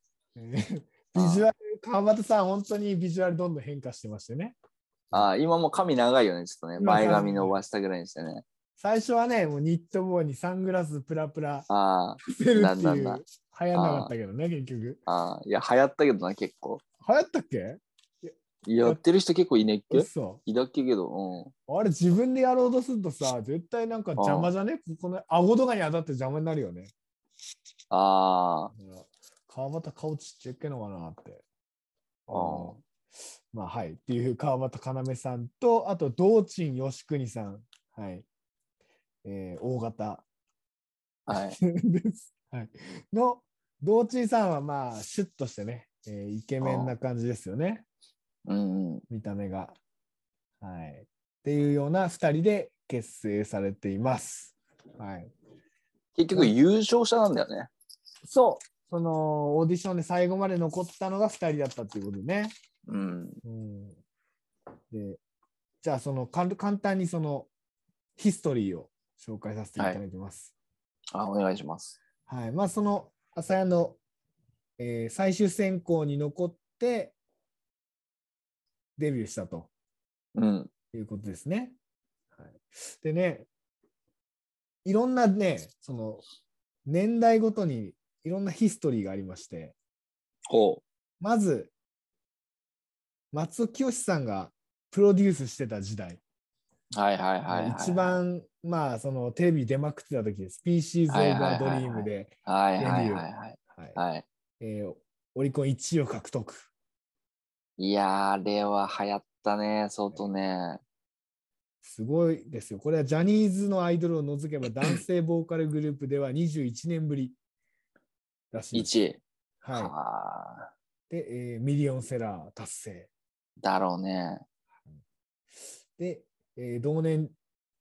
ビジュアル、川端さん、本当にビジュアルどんどん変化してましてね。あ今もう髪長いよね、ちょっとね。今前髪伸ばしたぐらいにしてね。最初はね、もうニット帽にサングラスプラプラあせるっていう、流行んなかったけどね、結局。あ、ああ、いや、流行ったけどな、結構。流行ったっけ？やってる人結構いねっけ？嘘いだっけけど、あれ自分でやろうとするとさ、絶対なんか邪魔じゃね？ここの顎とかに当たって邪魔になるよね。うん。あ川端顔ちっちゃいっけのかなって。あ、あまあはい。っていう川端要さんと、あと道珍義国さん。はい。えー、大型あ、はい。*laughs* です。はい。の、道珍さんはまあ、シュッとしてね、えーイケメンな感じですよね。うんうん。見た目が。はい。っていうような2人で結成されています。はい。結局優勝者なんだよね。そう。そのオーディションで最後まで残ったのが2人だったっていうことね。うん。うん、でじゃあその簡単にそのヒストリーを紹介させていただきます。あ、お願いします。はい。まあその朝屋の、えー最終選考に残ってデビューしたとうん。いうことですね。はい、でね、いろんなね、その年代ごとにいろんなヒストリーがありまして、ほまず、松尾清さんがプロデュースしてた時代、う。はいはいはい、はい。一。番、まあ、そのテレビ出まくってた時です。Species はい Over はいはいはい Dream で、はいはいはいデビューはい。はいはい。えーオリコン1位を獲得。いやー、あれは流行ったね、相当ね。すごいですよ。これはジャニーズのアイドルを除けば男性ボーカルグループでは21年ぶりらしいです。1位。ははあ。い。で、えーミリオンセラー達成。だろうね。で、えー同年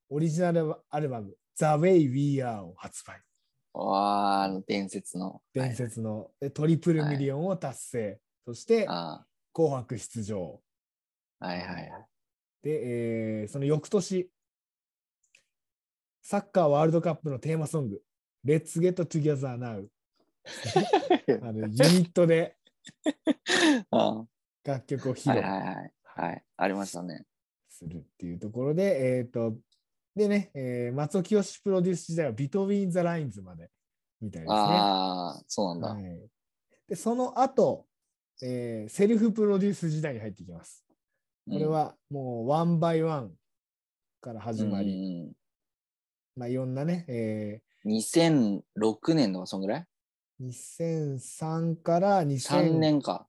オリジナルアルバム The Way We Are を発売。わあ、伝説の。伝説の、でトリプルミリオンを達成。そして、あ紅白出場。あはいはいはい。で、えーその翌年、サッカーワールドカップのテーマソング、Let's Get Together Now。*laughs* あのユニットで *laughs* あ楽曲を披露はいはいはい。はい。ありましたね。するっていうところで、えっ、と、でね、えー松尾潔プロデュース時代は Between the Lines までみたいですね。ああ、そうなんだ。はい、で、その後、えーセルフプロデュース時代に入ってきます。これはもう One by Oneから始まり、うんうんまあ、いろんなね、えうん、2006年とかそんぐらい？ー2003から ?3 2008年か。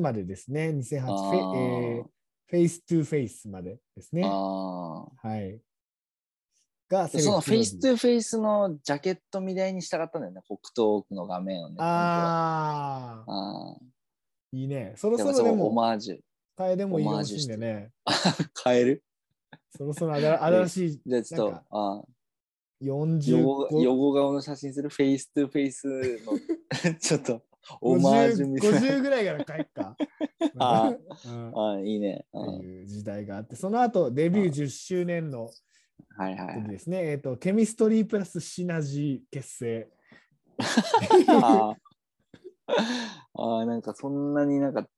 までですね。2008フあェ,、えー、 Face to Face までですね。あはい。があ。その Face to Face のジャケットみたいにしたかったんだよね。コクトークの画面をね。ああいいね。そろそろでもマージュ。変えでもいいかもしれんでね。*laughs* 変える？そろそろ新 *laughs* 新しい、じゃあちょっとああ40横横顔の写真する？ Face to Face の *laughs* ちょっとオマージュみたいな。50ぐらいから帰っか。あうんっああ、いいね。てうんいう時代があって、その後デビュー10周年のはいはいはい。時ですね、えっ、と、ケミストリープラスシナジー結成。あ *laughs* ーあー、なんかそんなになんか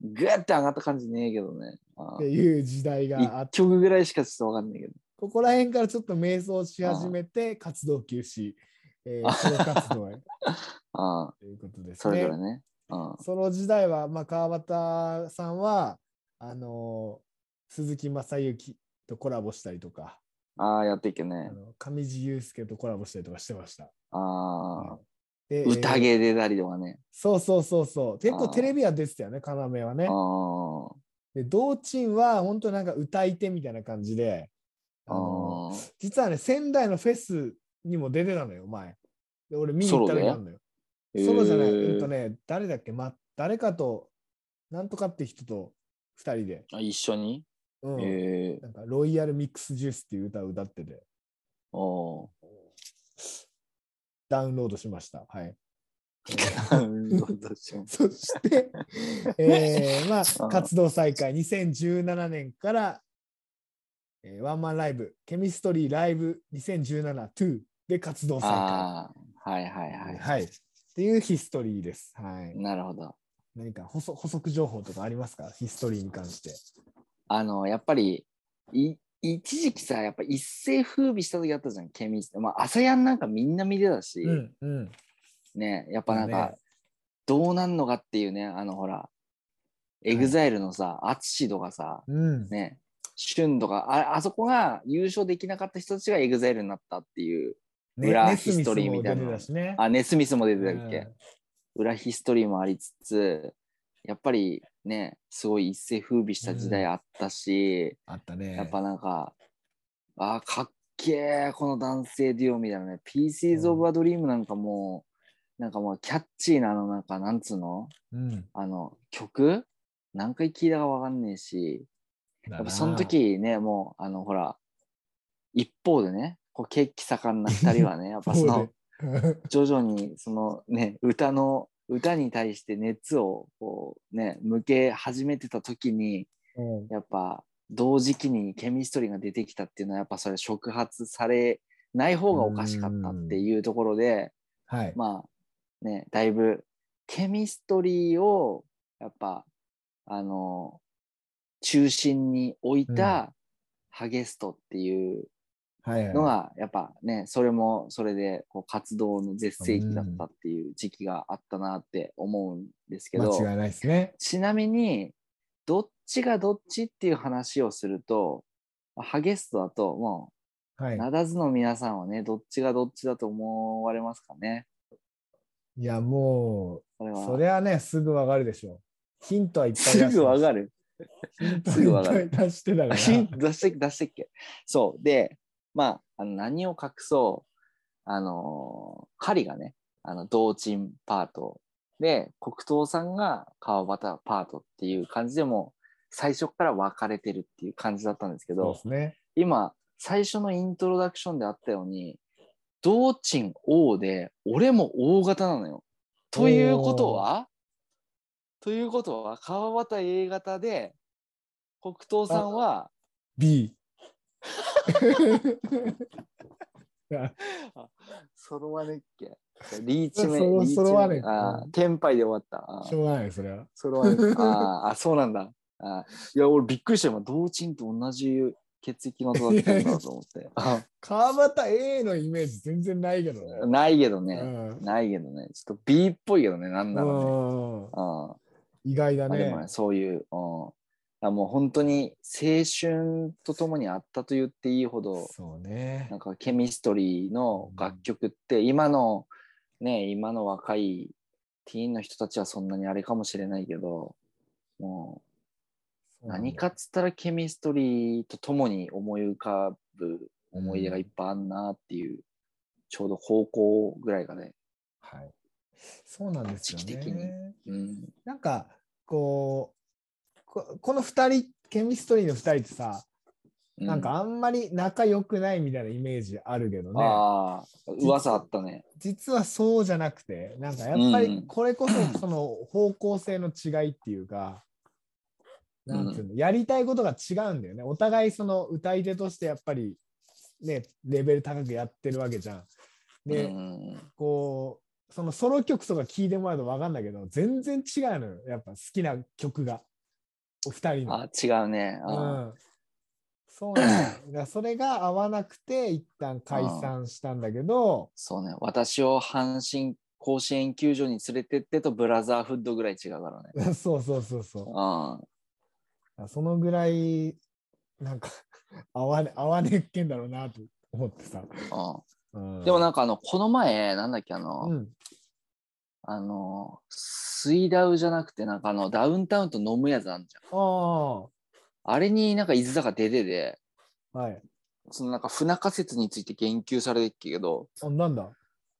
グッて上がった感じねえけどね。あっていう時代があ1って、曲ぐらいしかちょっとわかんないけど。ここら辺からちょっと迷走し始めて、活動休止、えー、ソロ活動へ *laughs* ああ、ということですそれね。ぞれね。うんその時代は、まあ、川端さんは、あのー鈴木雅之とコラボしたりとか、ああ、やっていけあね。の上地雄介とコラボしたりとかしてました。ああ、で宴えー出たりとかね。そうそうそうそう。結構テレビは出てたよね、要はね。で、道珍は本当なんか歌い手みたいな感じで、あの実はね、仙台のフェスにも出てたのよ、前。で俺見に行った時あるのよ。ソロじゃない、へー。うんとね、誰だっけ、ま、誰かと、なんとかって人と二人で、あ一緒に？うん。ええなんかロイヤルミックスジュースっていう歌を歌ってて、おーダウンロードしました。はい。ダウンロードします *laughs* そして、えーまあ活動再開、2017年から、えーワンマンライブ、ケミストリーライブ2017-2で活動再開。はいはいはい。はい。っていうヒストリーです。はい。なるほど。何か補足補足情報とかありますか？ヒストリーに関して。あの、やっぱり、い一時期さ、やっぱ一世風靡した時あったじゃん、ケミスト。まあ、アサヤンなんかみんな見てたし、うんうん。ね、やっぱなんか、ねどうなんのかっていうね、あの、ほら、エグザイルのさ、アツシとかさ、うん。ね、シュンとか、ああそこが優勝できなかった人たちがエグザイルになったっていう、ね裏ヒストリーみたいなも出てたしね。あ、ネスミスも出てたっけ、うん裏ヒストリーもありつつ、やっぱりね、すごい一世風靡した時代あったし、あったね。やっぱなんか、あーかっけえ、この男性デュオみたいなね、Pieces of a Dream なんかもう、なんかもうキャッチーなあの、なんか、なんつうの？うん。あの、曲？何回聴いたかわかんねえし、やっぱその時ね、もう、あの、ほら、一方でね、こう、血気盛んな二人はね、やっぱその、徐々にそのね歌の歌に対して熱をこうね向け始めてた時にうん。やっぱ同時期にケミストリーが出てきたっていうのはやっぱそれ触発されない方がおかしかったっていうところではい。まあねだいぶケミストリーをやっぱあの中心に置いたハゲストっていうのがやっぱねそれもそれでこう活動の絶世期だったっていう時期があったなって思うんですけど、間違いないですね。ちなみにどっちがどっちっていう話をするとハゲストだともはい。うなだずの皆さんはねどっちがどっちだと思われますかね？いや、もう、それはね、すぐわかるでしょ。ヒントはいっぱい出すぐわる。かるすぐわかる出してたから。ヒント出して出してっけ？そうでまああの何を隠そうあのー狩りがねあの同鎮パートで黒糖さんが川端パートっていう感じでもう最初から分かれてるっていう感じだったんですけどね。今最初のイントロダクションであったように同鎮 O で俺も O 型なのよ。ということはということは川端 A 型で黒糖さんは B。あそろわねっけリーチ目、そろわね目。あーテンパイで終わった。しょうがない、それは。そろわねあーあ、そうなんだ。あーいや、俺びっくりしたよ。同鎮と同じ血液型だったんだと思って。あ *laughs* 川端 A のイメージ全然ないけどね。ないけどね。うんないけどね。ちょっと B っぽいけどね、なんならね。うんあ意外だね、。そういう、うんあもう本当に青春とともにあったと言っていいほど、そうねな。んかケミストリーの楽曲って今のね今の若いティーンの人たちはそんなにあれかもしれないけどもう何かっつったらケミストリーとともに思い浮かぶ思い出がいっぱいあんなっていう、ちょうど高校ぐらいがね、はい。そうなんですよ時期的にね。うん、なんか、こう、ここの2人、ケミストリーの2人ってさ、うなんかあんまり仲良くないみたいなイメージあるけどね。ああ、噂あったね。実はそうじゃなくて、なんかやっぱりこれこそその方向性の違いっていうか、なんていうの、やりたいことが違うんだよね。お互いその歌い手としてやっぱりね、レベル高くやってるわけじゃん。で、うんこう、そのソロ曲とか聞いてもらうと分かんないけど、全然違うのよ。やっぱ好きな曲が。お二人の。あ、違うね。うあん。そうなんだよだからそれが合わなくて、一旦解散したんだけど、*coughs* そうね。私を阪神甲子園球場に連れてってとブラザーフッドぐらい違うからね。*laughs* そうそうそうそう。うん。そのぐらい、なんか *laughs* 合わね、合わねえっけんだろうなと思ってさ。うん、うん、でもなんかあの、この前、なんだっけ、あの、うん、あの、スイダウじゃなくて、なんかあの、ダウンタウンと飲むやつあんじゃん。ああれになんか伊豆坂出てて、あ、はい。そのなんか不仲説について言及されてっけど、あ、なんだ？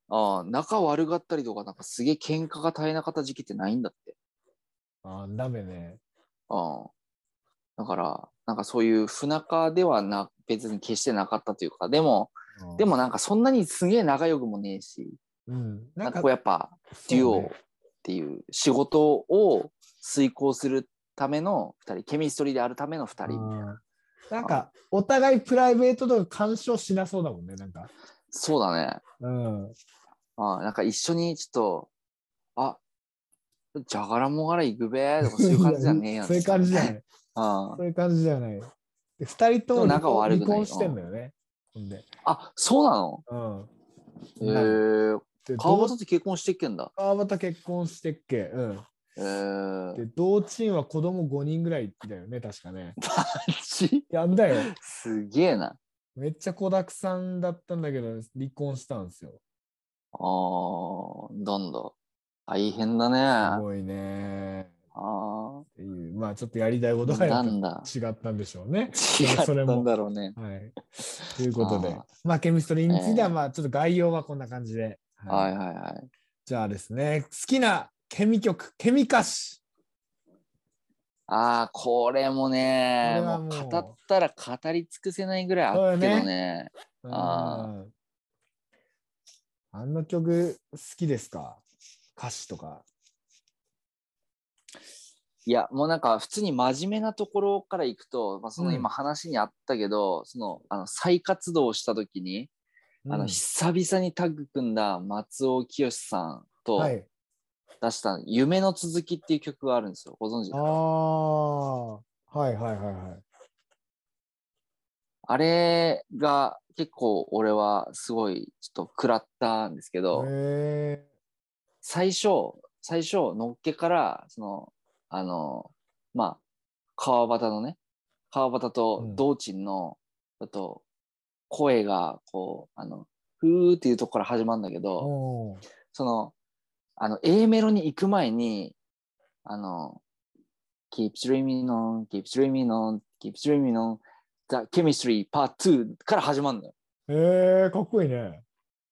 ああ、仲悪がったりとか、なんかすげえ喧嘩が絶えなかった時期ってないんだって。あダメね。ああ。だから、なんかそういう不仲ではな、別に決してなかったというか、でも、うんでもなんかそんなにすげえ仲良くもねえし、うん。なんかこうやっぱデュオっていう仕事を遂行するための2人、ケミストリーであるための2人みたいな。うんなんか、お互いプライベートとか干渉しなそうだもんね、なんか。そうだね。うん。ああなんか一緒にちょっと、あじゃがらもがら行くべとかそういう感じじゃねえや *laughs* ん。そういう感じじゃない。あそういう感じじゃない。で二人とも仲悪くない離婚してんだよね。あ、そうなの？うん。へえで川同端って結婚してっけんだ。川端結婚してっけ。うん。へえで、同チームは子供5人ぐらいだよね、確かね。マジ？やんだよ。すげえな。めっちゃ子だくさんだったんだけど、離婚したんですよ。ああ、なんだ。大変だすね。ごいね。あっていう、まあちょっとやりたいことあ、がなんだ。ぱ違ったんでしょうね。違ったそれもんだろうね。はい。ということであー、まあケミストリーについては、えーまあちょっと概要はこんな感じで。はいはいはい。じゃあですね、好きなケミ曲、ケミ歌詞。ああ、これもねもう語ったら語り尽くせないぐらいあっけどね。あうんあの曲好きですか？歌詞とか。いや、もうなんか普通に真面目なところからいくと、まあ、そのうん今話にあったけど、そのあの再活動した時に、あのうん久々にタッグ組んだ松尾清さんとはい。出した「夢の続き」っていう曲があるんですよ。ご存知ああ、はいはいはいはい。あれが結構俺はすごいちょっと食らったんですけど、へ最初、最初、のっけから、その、あの、まあ、川端のね、川端とうん道珍の、あと、声が、こう、あの、ふーっていうとこから始まるんだけえ。ど、その、あの、A メロに行く前に、あの、keep dreaming on, keep dreaming on, keep dreaming on, the chemistry part 2から始まるのよ。へえ、かっこいいね。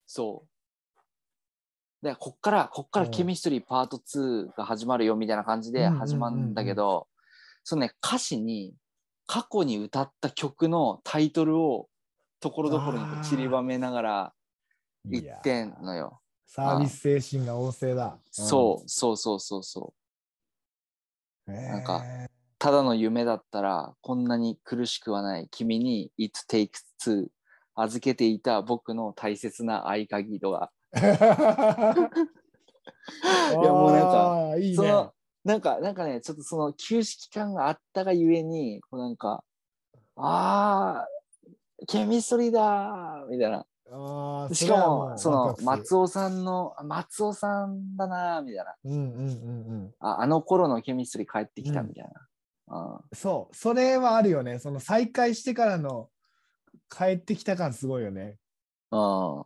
そう。で、こっから、こっからうんケミストリーパート2が始まるよみたいな感じで始まるんだけど、そのね、歌詞に過去に歌った曲のタイトルをところどころにこう散りばめながら言いやってんのよ。サービス精神が旺盛だ。そう、そうそうそうそう。うん。なんかへただの夢だったらこんなに苦しくはない君に It takes two 預けていた僕の大切な合鍵とかー *laughs* いやもうなんかいいね。そのなんか、なんかね、ちょっとその休止期間があったがゆえに、こうなんか、あー、ケミストリーだーみたいな。しかも、その松尾さんの、あ松尾さんだなーみたいな。うんうんうんうん。ああの頃のケミストリー帰ってきたみたいな。あそう、それはあるよね。その再会してからの帰ってきた感すごいよね。あ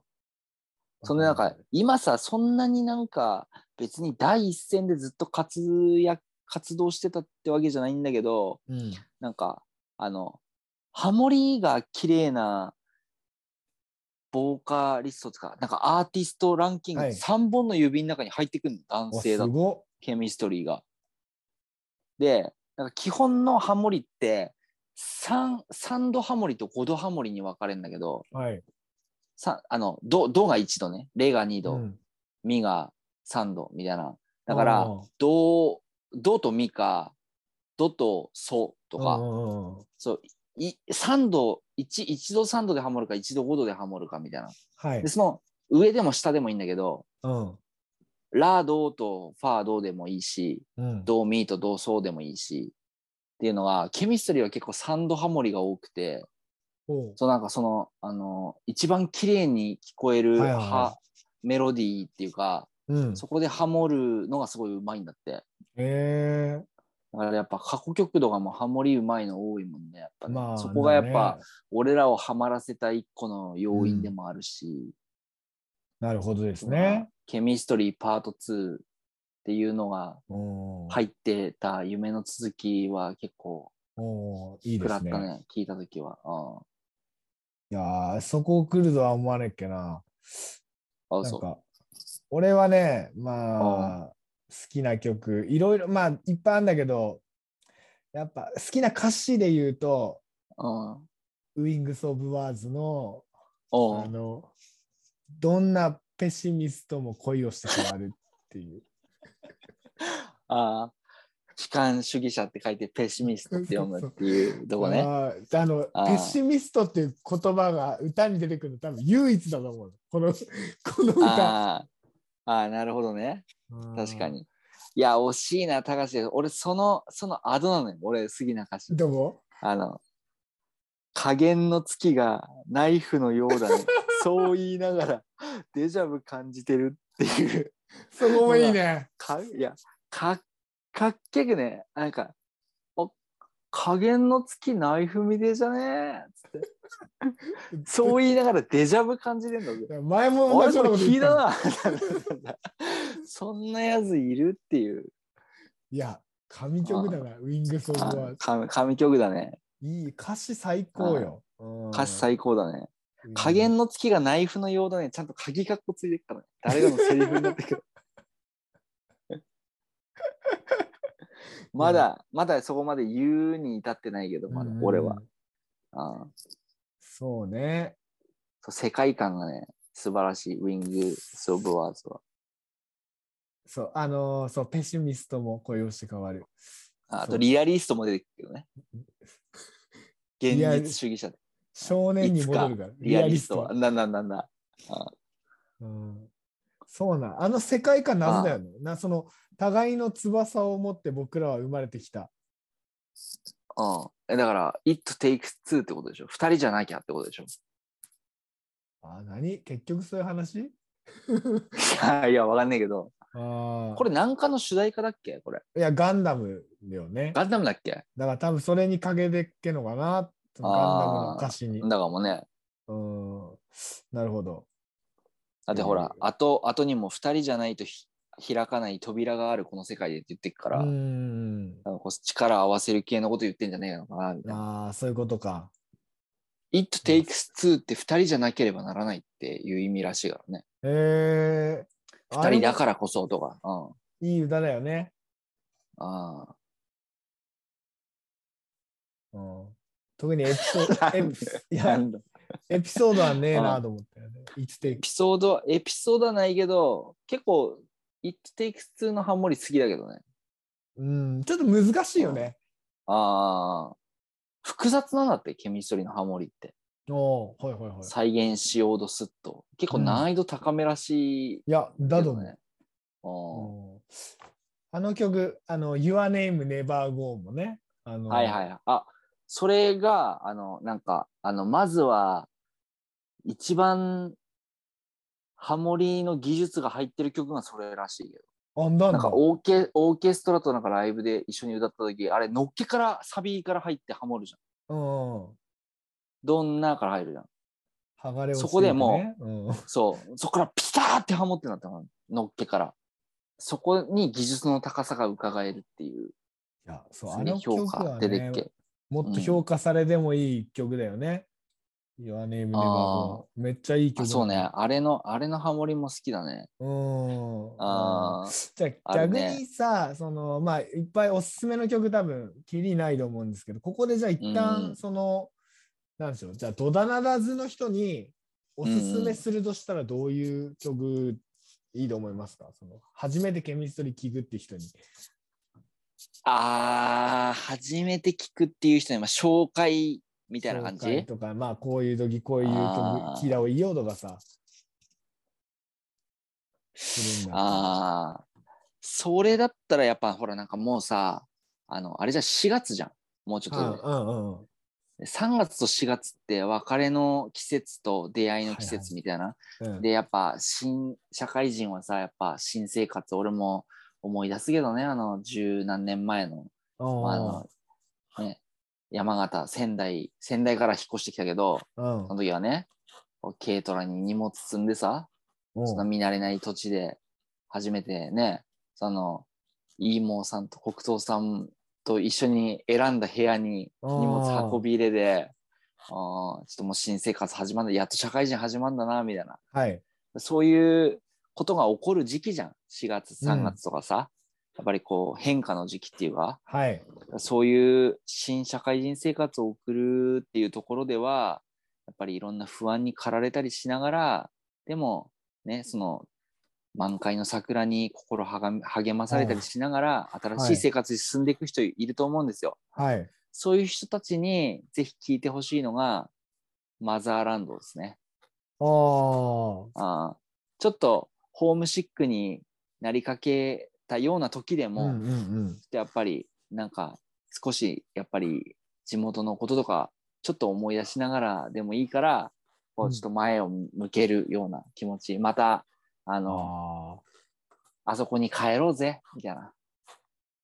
そのなんか、今さ、そんなになんか、別に第一線でずっと活躍、活動してたってわけじゃないんだけど、うん、なんか、あの、ハモリが綺麗なボーカリストとか、なんかアーティストランキングはい。3本の指の中に入ってくるの、男お性だと、ケミストリーが。で、なんか基本のハモリって3、3度ハモリと5度ハモリに分かれるんだけど、はい。さあのドドが1度ね、レが2度、うん。ミが3度みたいな。だからド、ドとミか、ドとソとか、そう、い3度、1、1度3度でハモるか、1度5度でハモるかみたいな。はいで、。その上でも下でもいいんだけど、うん。ラ、ドとファ、ドでもいいし、うん。ド、ミとド、ソでもいいし、っていうのが、ケミストリーは結構3度ハモリが多くて、そうなんかその、あの、一番綺麗に聞こえるはいはいメロディーっていうか、うん。そこでハモるのがすごいうまいんだって。えだからやっぱ過去曲とかもハモリうまいの多いもんね。やっぱー、ねまあ、そこがやっだぱ、ね俺らをハマらせた一個の要因でもあるし、なるほどですね。ケミストリーパート2っていうのが入ってた夢の続きは結構食ですね。らったね、聞いたときは。うんいやーそこ来るとは思わねえっけな。あ、そう。なんか、俺はね、まあ、好きな曲、いろいろ、まあ、いっぱいあるんだけど、やっぱ好きな歌詞で言うと、うん。ウィングス・オブ・ワーズの、あの、どんなペシミストも恋をして変わるっていう。*laughs* ああ、悲観主義者って書いてペシミストって読むっていうとこね。あのペシミストっていう言葉が歌に出てくるの多分唯一だと思う。このこの歌。ああ、なるほどね。確か。に。いや、惜しいな、高橋。俺、その、そのアドなのよ。俺、好きな歌詞。どうも？あの、加減の月がナイフのようだね。*laughs* そう言いながら、デジャブ感じてるっていう。そこもいいね。かいや、か、かっけくね、なんか、お加減の月ナイフみでじゃねつって。*laughs* そう言いながらデジャブ感じてんだぜ。前も同じようなこと聞いた。な。*laughs* そんなやついるっていう。いや、神曲だな、ウィングス・オブ・ワーズ。神神曲だね。いい、歌詞最高よ。うん歌詞最高だね。うん加減の月がナイフのようだね。ちゃんと鍵かっこついてるからね。誰かのセリフになってくる。*laughs* *laughs* まだ、まだそこまで言うに至ってないけど、まだうん俺は。ああそうね。世界観がね、素晴らしい。ウィングス・オブ・ワーズは。そう、あのーそう、ペシミストも恋をして変わる。ああと、リアリストも出てくるけどね。*laughs* 現実主義者で。少年に戻るから。リアリストは。ななんだ。ああうんそうなん。あの世界観謎だよね。なその互いの翼を持って僕らは生まれてきた。うん。えだから、It takes two ってことでしょ？二人じゃなきゃってことでしょ？あ、何？結局そういう話？*laughs* いや、いや、わかんないけど。あこれ、なんかの主題歌だっけ？これ。れいや、ガンダムだよね。ガンダムだっけ？だから多分それに陰でっけのかな？ガンダムの歌詞に。だからもうね。うん。なるほど。だってほら、後、後にも二人じゃないとひ開かない扉があるこの世界でって言ってっかうら、ん。なんかこう力合わせる系のこと言ってんじゃねえのかな、みたいな。ああ、そういうことか。It takes two って二人じゃなければならないっていう意味らしいからね。えー、二人だからこそとか。うん。いい歌だよね。ああ。うん、特にエピソード *laughs* エピいやなんだ *laughs* エピソードはねえうなんと思ったよね。エピソード、エピソードはないけど、結構、It takes two のハモリ好きだけどね。うん、ちょっと難しいよね。ああ。複雑なんだって、ケミストリーのハモリって。おーはいはいはい。再現しようとすっと。結構難易度高めらしいいや、だとね。うんうんあの曲、あの、Your Name Never Go もね。あのはいはい。あ、それが、あの、なんか、あの、まずは、一番、ハモリの技術が入ってる曲がそれらしいけど。あんだんだなんかオーケ、オーケストラとなんかライブで一緒に歌った時、あれ、のっけから、サビから入ってハモるじゃん。うんうん。どんなから入るじゃん。剥がれねそこでもうん、そう。そこからピターってハモってなったの。のっけから。そこに技術の高さが伺えるっていう、いや、そう、あの評価出てっけ。、もっと評価されてもいい曲だよね。Your Name Never もめっちゃいい曲そうね。。あれの、あれのハモリも好きだね。うん。ああ、じゃあ逆にさ、そのまあいっぱいおすすめの曲多分きりないと思うんですけど、ここでじゃあ一う旦んその、なんでしょう、じゃあドダナダズの人におすすめするとしたらどういう曲いいと思いますか？その初めてケミストリー聞くって人に。ああ、初めて聞くっていう人に、まあ、紹介みたいな感紹介じとか、まあこういう時こういう曲あー聞いた方がいいよとかさ。ああ、それだったらやっぱほらなんかもうさ、あの、あれじゃ4月じゃん。もうちょっとで。うんうんうん。3月と4月って別れの季節と出会いの季節みたいな。うんで、やっぱ新社会人はさ、やっぱ新生活、俺も思い出すけどね、あの十何年前の、うんあの、ね、山形、仙台、仙台から引っ越してきたけど、うんその時はね、軽トラに荷物積んでさ、うんそんな見慣れない土地で初めてね、その、イーモーさんと黒糖さんと一緒に選んだ部屋に荷物運び入れで、あーちょっともう新生活始まるやっと社会人始まるんだな、みたいな。はい。そういうことが起こる時期じゃん。4月、うん3月とかさ。やっぱりこう変化の時期っていうか、はい。そういう新社会人生活を送るっていうところでは、やっぱりいろんな不安に駆られたりしながら、でもね、その満開の桜に心はが励まされたりしながら、新しい生活に進んでいく人いると思うんですよ。はい。そういう人たちにぜひ聞いてほしいのが、マザーランドですね。ああ。ちょっとホームシックになりかけたような時でも、うんうんうん。やっぱりなんか少しやっぱり地元のこととかちょっと思い出しながらでもいいからこううん。ちょっと前を向けるような気持ち、またあのああそこに帰ろうぜみたいな。あ。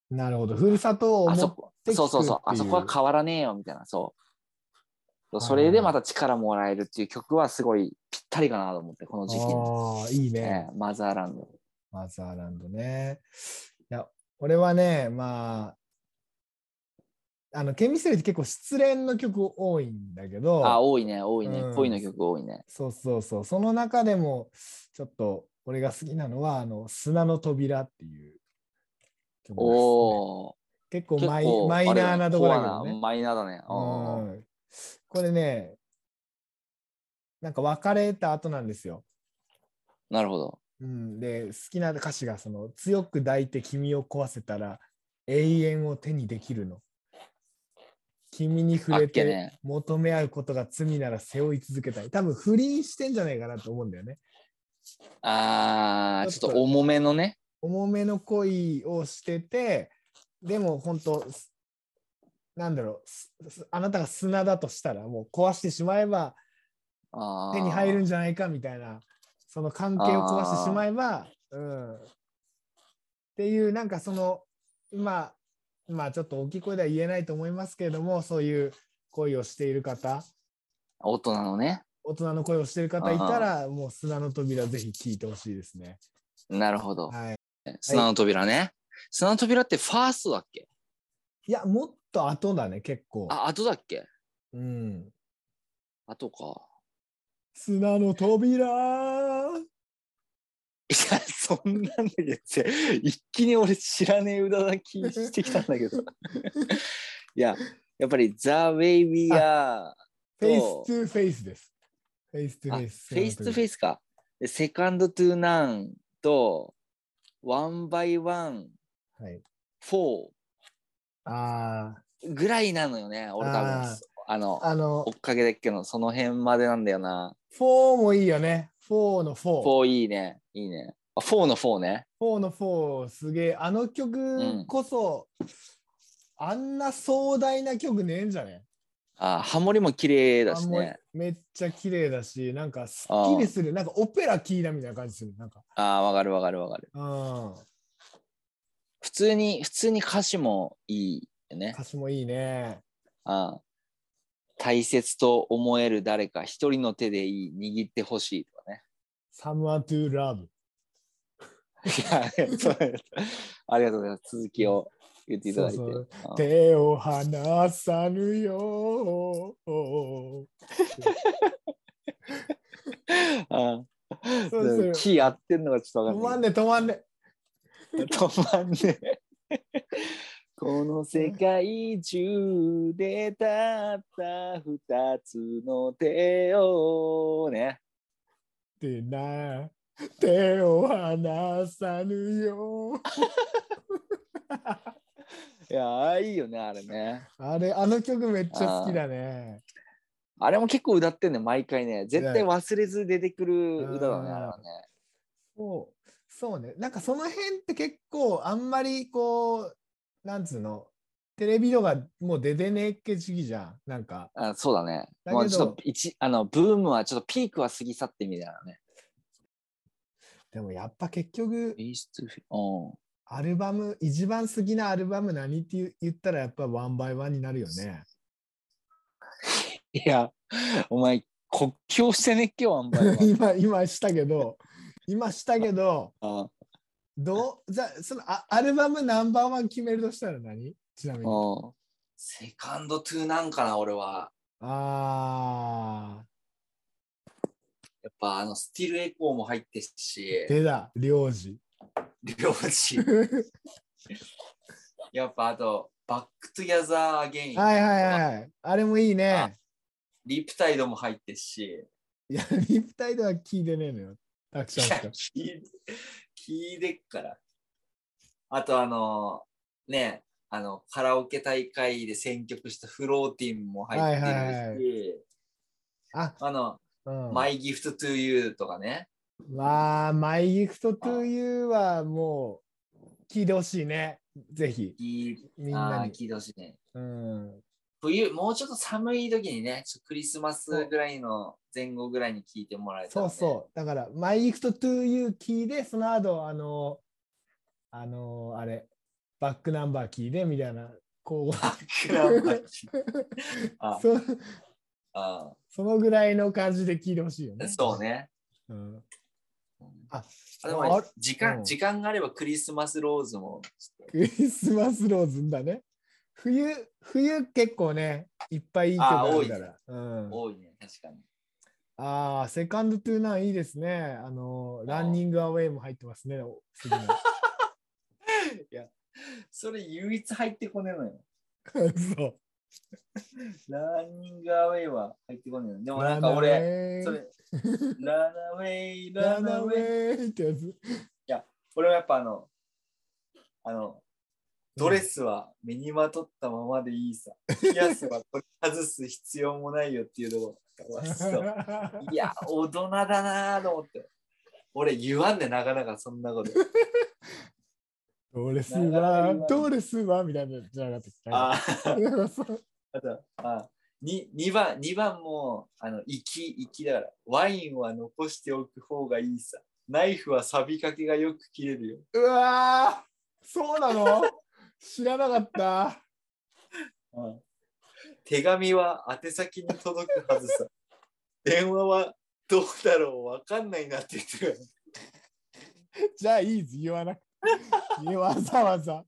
なるほど。ふるさとを思っあそこて聞くそうそうそう。あそこは変わらねえよみたいな。そうそれでまた力もらえるっていう曲はすごいぴったりかなと思ってこの時期に、ああ、いいね。えーマザーランド。マザーランドね。いや、俺はね、まあ、あの、ケミストリーって結構失恋の曲多いんだけど、あ多いね多いね、うん。恋の曲多いね。そうそうそう、その中でも、ちょっと俺が好きなのは、あの、砂の扉っていう曲です、ね。おお結構結マイ構マイナーなところだけどね。マイナーだね。うんうんこれね、なんか別れた後なんですよ。なるほどうん、で、好きな歌詞がその、強く抱いて君を壊せたら永遠を手にできるの。君に触れてね求め合うことが罪なら背負い続けたい。多分不倫してんじゃないかなと思うんだよね。ああ、ちょっと重めのね。重めの恋をしてて、でも本当、すなんだろうあなたが砂だとしたらもう壊してしまえば手に入るんじゃないかみたいな、その関係を壊してしまえば、うん。っていう、なんかその、まあ、まあちょっと大きい声では言えないと思いますけれども、そういう恋をしている方、大人のね。大人の恋をしている方いたら、もう砂の扉ぜひ聞いてほしいですね。なるほど。はい。砂の扉ね。砂の扉ってファーストだっけ？いや、もっと後だね、結構。あ、後だっけ？うん。後か。砂の扉いや、そんなんだけど、一気に俺知らねえ歌だきしてきたんだけど。*laughs* いや、やっぱり The Way We Are フェイスとトゥフェイスです。フェイストゥあフフェイス。ェイストゥフェイス。スか。で、セカンドトゥナンと、ワンバイワン、はい。フォあーぐらいなのよね、俺多分あのあ、、あの追、っかけだっけど、その辺までなんだよな。4もいいよね。4の4。4いいね。いいね。あ、4の4ね。4の4すげえ。あの曲こそ、あんな壮大な曲ねえんじゃね？あ、ハモリも綺麗だしね。めっちゃ綺麗だし、なんかすっきりする。なんかオペラ聴いたみたいな感じする。なんか。あー、わかるわかるわかる。うん。普通に、普通に歌詞もいいよね。歌詞もいいね。あ大切と思える誰か一人の手でいい握ってほしいとかね。Someone to love. ありがとうございます。続きを。言っていただいて。そうそううん手を離さぬよう。あそうそうキー合ってんのがちょっと止わかんない。まんね止まんね。止まんねえ。この世界中でたった二つの手をね。ってな。手を離さぬよ。いやあ、いいよね、あれね。あれ、あの曲めっちゃ好きだね。あれも結構歌ってんね、毎回ね。絶対忘れず出てくる歌だね、うんあれはね。そう、そうね。なんかその辺って結構あんまりこう、なんつうの、テレビとかもう出てねえっけ時期じゃん。なんか。あそうだね。だもうちょっと一あのブームはちょっとピークは過ぎ去ってみたいなね。でもやっぱ結局、アルバム、一番好きなアルバム何って言言ったらやっぱワンバイワンになるよね。*laughs* いや、お前、国境してねっけよ、あんまり。*laughs* 今、今したけど、今したけど、あどう、じゃあそのあアルバムナンバーワン決めるとしたら何？ちなみに。うん Second to None かな、俺は。あやっぱあの Still Echo も入ってるしー、、出た、領事。両親。*laughs* やっぱあと、 Back Together Again。はいはいはい。あれもいいね。 Riptide も入ってるし。いや、リプタイドは聞いてねえのよ。たくいやさんしか。聞い聞いてっから。あとあの、ね、あの、カラオケ大会で選曲したフローティンも入ってるし、はいはいはいあ、あの、うん。マイギフトトゥーユーとかね。まあ、マイギフトトゥーユーはもう聞いてほしいね。ぜひ。みんなに聞いてほしいね。うん。冬、もうちょっと寒い時にね、クリスマスぐらいの前後ぐらいに聞いてもらえたら、ね。そうそう。だから、マイギフトトゥーユー聞いて、その後、あの、あの、あれ、バックナンバー聞いてみたいな、こう、クランバー *laughs* あそあそのぐらいの感じで聞いてほしいよね。そうね。うん。ああでもあ時間、うん時間があればクリスマスローズもクリスマスローズんだね。冬、冬結構ね、いっぱいいい曲あるから。うん、多いね、確かに。ああ、セカンドトゥーナンいいですね。あの、ランニングアウェイも入ってますね。お次のそれ唯一入ってこねえのよ。*laughs* そう。ランニングアウェイは入ってこねえの。でもなんか俺、俺それ、ランアウェイ、ラランアウェイ。ってやつ。俺はやっぱあの、あの、ドレスは身にまとったままでいいさ。ピアスは取り外す必要もないよっていうところがそういや、大人だなぁと思って。俺言わんね、なかなかそんなこと。ドレスはドレスはみたいなじゃなかったっけ？あと、あに2番、二番も、あの、生き、生きだから、ワインは残しておく方がいいさ。ナイフは錆びかけがよく切れるよ。うわーそうなの？知らなかった。うん手紙は宛先に届くはずさ。電話はどうだろうわかんないなって言ってる。じゃあいいぞ、言わなくて。わざわざ。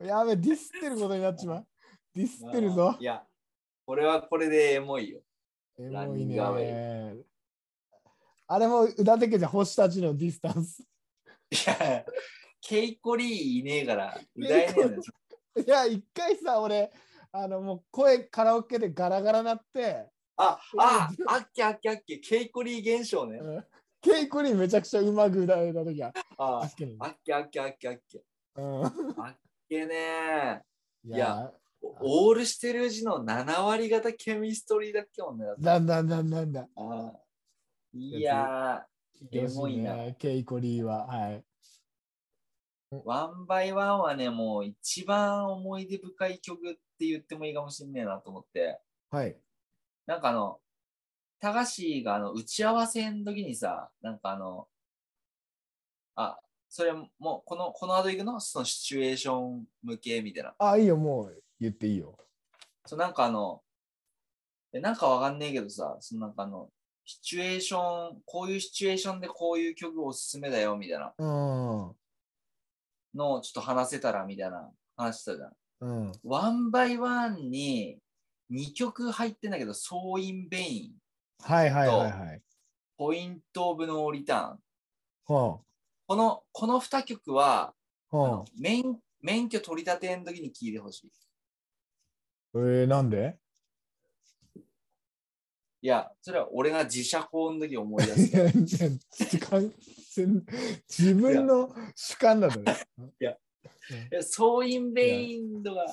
やべ、ディスってることになっちまう。ディスってるぞい。や、これはこれでエモいよ。エモいね。あれも宇田的じゃん、星たちのディスタンス。いや、ケイコリーいねえから、歌えねえのよ。いや、一回さ、俺、あの、もう声カラオケでガラガラなって、あ、あ、あっけあっけあっけ、ケイコリー現象ね。うんケイコリーめちゃくちゃうまく歌えた時は。ああっけにあっけあっけあっけあっけ。うんあっけねいいや、オールしてるうちの7割方ケミストリーだっけもんね。だってだんだんだんだんだん。あいや聞いてほしいエモいなね、ケイコリーは。はい。ー、ワンバイワンはね、もう一番思い出深い曲って言ってもいいかもしんねえなと思って。はい。なんかあの、高橋があの打ち合わせの時にさ、なんかあの、あ、それもうこの、この後行くの？そのシチュエーション向けみたいな。あ、いいよ、もう言っていいよ。そうなんかあの、えなんかわかんねえけどさ、そのなんかあの、シチュエーション、こういうシチュエーションでこういう曲おすすめだよみたいな。うん。のちょっと話せたらみたいな話したじゃん。うん。 One by One に2曲入ってんだけど、 So in Vain、はいはいはいはい。 Point of No Return。はこの、この2曲は、あ、は免免許取り立ての時に聴いてほしい。あ。えー、なんで？いや、それは俺が自車校の時思い出いす。自分の主観だとね。 So in Vain とか、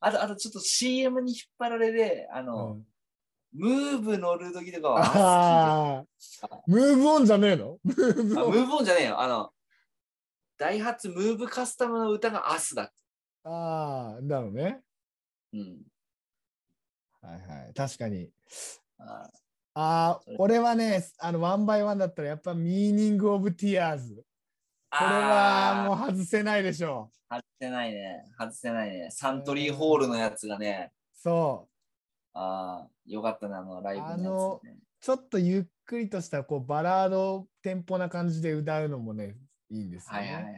あと、あとちょっと CM に引っ張られて、あうの、んムーブ乗る時とかは、ああ、 Move on じゃねえの？ Move on。 Move on じゃねえよ。あの、ダイハツムーブカスタムの歌が us だ。ああ、だろうね。うん。はいはい。確かに。ああ俺はね、あの、 One by One だったらやっぱ Meaning of Tears。これはもう外せないでしょう。外せないね。外せないね。サントリーホールのやつがね、そう。ああ、よかったね、あのライブのやつ、ね。ちょっとゆっくりとしたこうバラードテンポな感じで歌うのもね、いいんですよね。はいはいはい。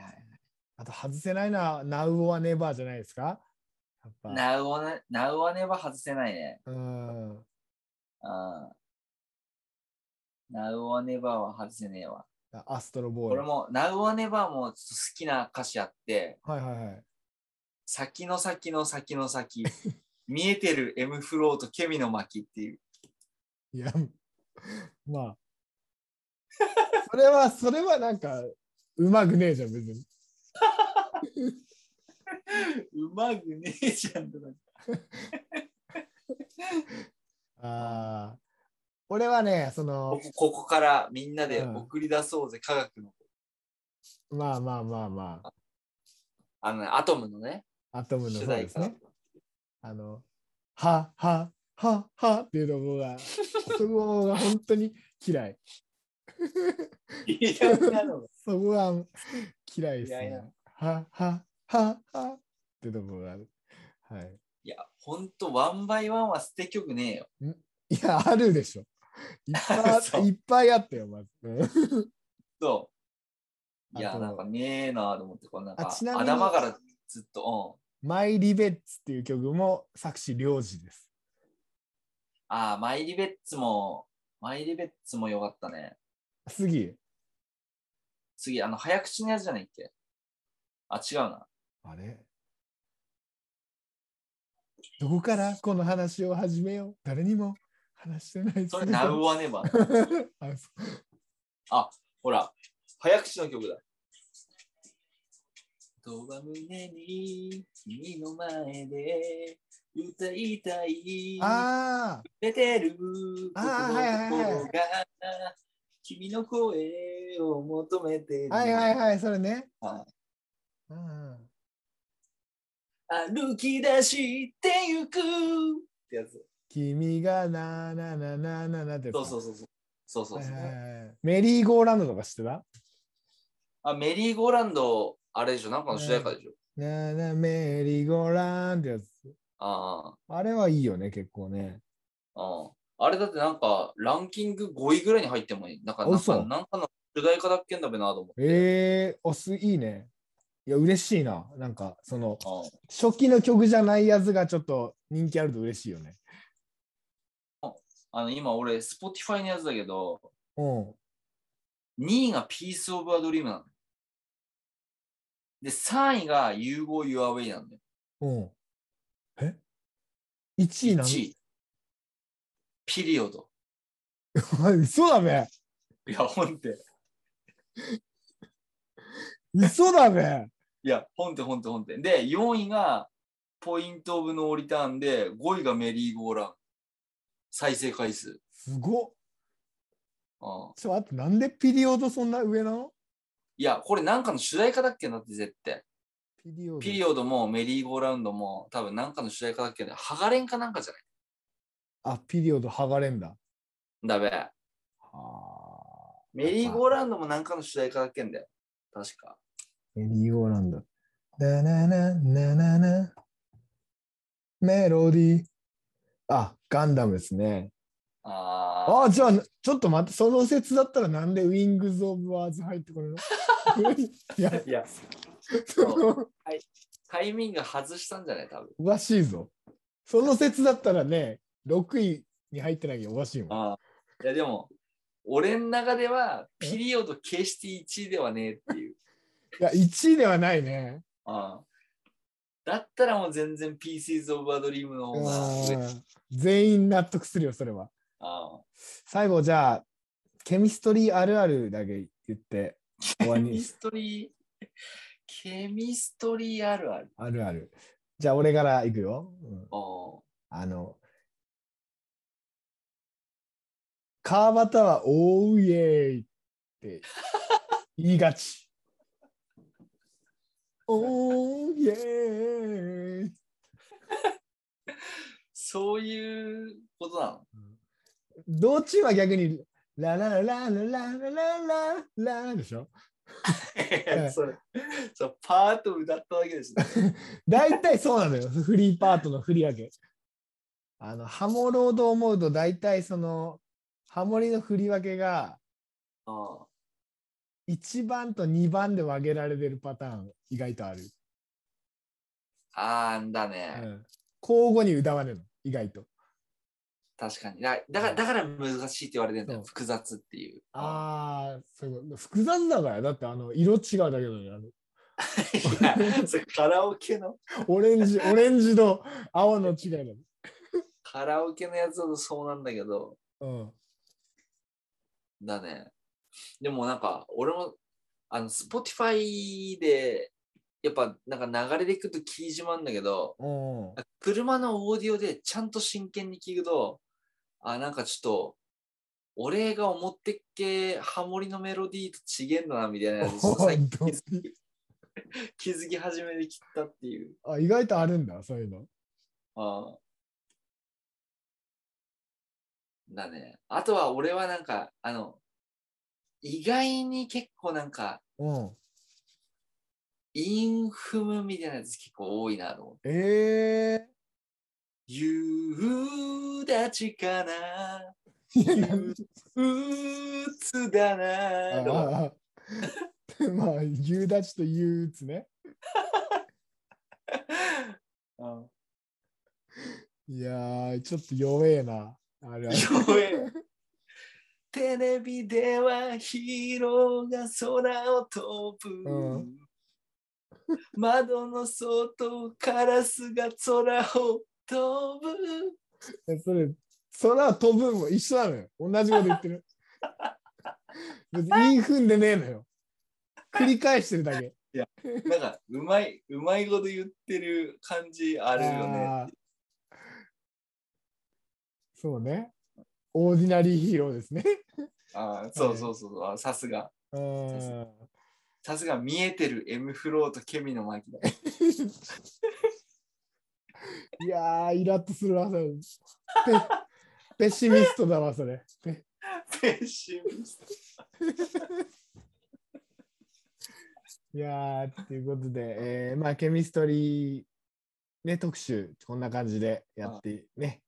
あと外せないのは Now or Never じゃないですか？やっぱ。ナウはね、ナウはねば外せないね。うん。ああ。ナウはネバーは外せねえわ。アストロボーイ。これも、ナウはネバーも好きな歌詞あって、はいはいはい。先の先の先の先、*laughs* 見えてる M フローとケミの巻っていう。いや、まあ。それは、それはなんか、うまくねえじゃん、別に。*laughs* うまくねえじゃんとか。*laughs* ああ。俺はね、そこのこ、ここからみんなでうん送り出そうぜ、科学の。まあまあまあまあ、あのね、アトムのね、アトムのね。あの、は、は、は、はっていうところが、*laughs* そこが本当に嫌い。嫌いなのが *laughs* そこが嫌いですね。は、は、は、はってところがある。はい。ほんと、ワンバイワンは捨て曲ねえよ。いや、あるでしょ。いっぱいあ *laughs* そういっぱいあったよ、まず。う *laughs* んそう。いや、なんかねえなと思って、これなんか、あちなみに頭からずっと、うん。マイ・リベッツっていう曲も作詞良二です。ああ、マイリベッツも、マイリベッツもよかったね。次、次、あの、早口のやつじゃないっけ？あ、違うな。あれ？どこからこの話を始めよう？誰にも話してないそれ、ナウはねば。あそほら、早口の曲だ。とは胸に君の前で歌いたい。あ出てる君の声を求めてる。ー、はいはいはい、それね。はいうん歩き出してゆくってやつ。君がななななななそうそうそうそう。そうそうそう。はいはいはいメリーゴーランドとか知ってた？あ、メリーゴーランド、あれでしょなんかの主題歌でしょ、ななメリーゴーランドってやつ。ああれはいいよね、結構ね。あ、ああ。あれだってなんか、ランキング5位ぐらいに入ってもいい。なんか、なん嘘かなんかの主題歌だっけんだべなと思って。えー、おす、いいね。いや、嬉しいな。なんか、その、あ初期の曲じゃないやつがちょっと人気あると嬉しいよね。あの、今俺、Spotify のやつだけど、うん。2位が Piece of a Dream なの。で、3位が You Go Your Way なんだよ。うん。え ?1 位なの1位。ピリオド。*laughs* 嘘だべ。いや、ほんて。嘘だべ。いや、ほんてほんてほんて。で、4位がポイントオブノーリターンで、5位がメリーゴーラン。再生回数。すごっ。うんちょ、待って、なんでピリオドそんな上なの？いや、これなんかの主題歌だっけなって絶対。ピリオド。ピリオドもメリーゴーラウンドも多分なんかの主題歌だっけど、ハガレンかなんかじゃない？あ、ピリオド剥がれんだ。だべ。はメリーゴーラウンドもなんかの主題歌だっけんだよ。確か。メリーゴーランド。なななななな。メロディー。あ、ガンダムですね。ああ、じゃあ、ちょっと待って、その説だったらなんでウィングズ・オブ・ワーズ入ってこれるの？*laughs* いや、あ。いや、そのタイミング外したんじゃない？多分。おかしいぞ。その説だったらね、6位に入ってなきゃおかしいもん。ああいやでも、俺の中ではピリオド決して1位ではねえっていう。いや、1位ではないね。ああだったらもう全然 Pieces of a Dream の方が全員納得するよ、それは。ああ最後、じゃあ、ケミストリーあるあるだけ言って、終わりにケミストリー、ケミストリーあるある。あるある。じゃあ、俺からいくよ。うんああの、川端は、おーイエーイって言いがち。おーイエーイ *laughs* そういうことなの？道中は逆に、ララララララララララでしょそれ、そう、パート歌っただけですね。大体そうなのよ、フリーパートの振り上げ。あの、ハモロード思うと大体その、ハモリの振り分けがあ1番と2番で分けられてるパターン意外とある。あーんだうね。ん、交互に歌われるの、意外と。確かに。だだからだから難しいって言われてるんだ複雑っていう。ああ、そう複雑だからよだってあの色違うだけなのにあの *laughs* いや、それカラオケの、オレンジ、オレンジと青の違いなの。カラオケのやつだとそうなんだけど、うん。だね。でもなんか、俺も、あの、Spotify で、やっぱなんか流れでいくと聞いじまうんだけど、うん。車のオーディオでちゃんと真剣に聞くと、あ、なんかちょっと、俺が思ってっけハモリのメロディーと違えんだなみたいなやつ、お最近どう気づき *laughs* 気づき始めてきたっていう。あ、意外とあるんだ、そういうの。ああだね。あとは俺はなんか、あの、意外に結構なんか、うん。インフムみたいなやつ結構多いなと思って。え夕立かな？憂鬱だな *laughs* まあ、夕立と憂鬱ね。*laughs* うんいやー、ちょっと弱えな。あれは。弱えテレビではヒーローが空を飛ぶ。うん窓の外カラスが空を飛ぶ。えそれ、空は飛ぶんも一緒なのよ。同じこと言ってる。*laughs* 別にイン踏んでねえのよ。繰り返してるだけ。なんかうまい、うまいこと言ってる感じあるよね。そうね。オーディナリーヒーローですね。ああそうそうそうそうあさすが。うん。さすが見えてる M フローとケミの巻だ。*laughs* いやー、イラッとするわ、それ。ペペシミストだわ、それ。ペシミスト *laughs* いやー、ということで、えーまあ、ケミストリー、ね、特集、こんな感じでやってね、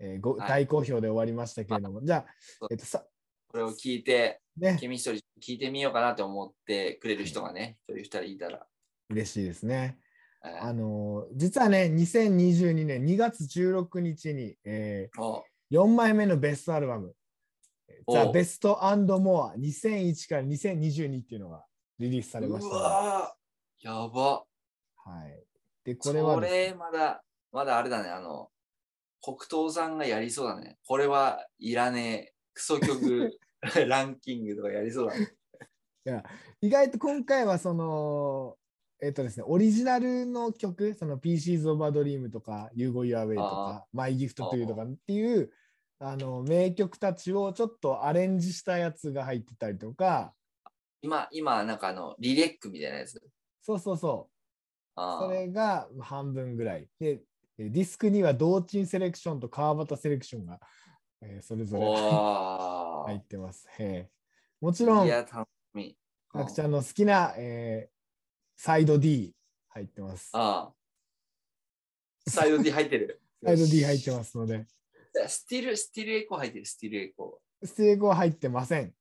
えーごはい。大好評で終わりましたけれども、じゃあえっとさ、これを聞いて、ね。ケ、ミストリー聞いてみようかなって思ってくれる人がね、一人二人いたら。嬉しいですね。えーあのー実はね、2022年2月16日に、えお。4枚目のベストアルバム、お。ザ・ベストモア2001から2022っていうのがリリースされましうたので、わー。やば。はい。で、これはこですね、れまだ、まだあれだね、あの、黒糖さんがやりそうだね。これはいらねえ、クソ曲 *laughs* ランキングとかやりそうだね。意外と今回はその、えっとですね、オリジナルの曲、その PCs of a Dream とか、You Go Your Way とか、My Gift to You とかっていうあの名曲たちをちょっとアレンジしたやつが入ってたりとか、今、今、なんかあの、リレックみたいなやつ？そうそうそう、あそれが半分ぐらい。で、えディスクには堂珍セレクションと川畑セレクションが、えーそれぞれお *laughs* 入ってます。へえもちろん、いや、楽くちゃんの好きな、えーサイド D 入ってます。ああ。 Side D 入ってる。*laughs* Side D 入っってますので、 Still、Still Echo 入ってる、 Still Echoステーゴ *laughs* は入ってません。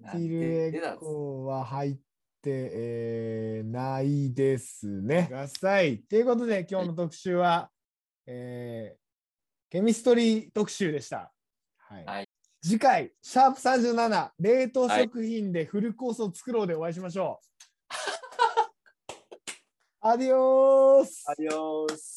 ー。ティルエコは入って、えーないですね。ください。ということで、今日の特集は、えーケミストリー特集でした。はい。はい次回、シャープ37、冷凍食品でフルコースを作ろうでお会いしましょう。アディオースアディオス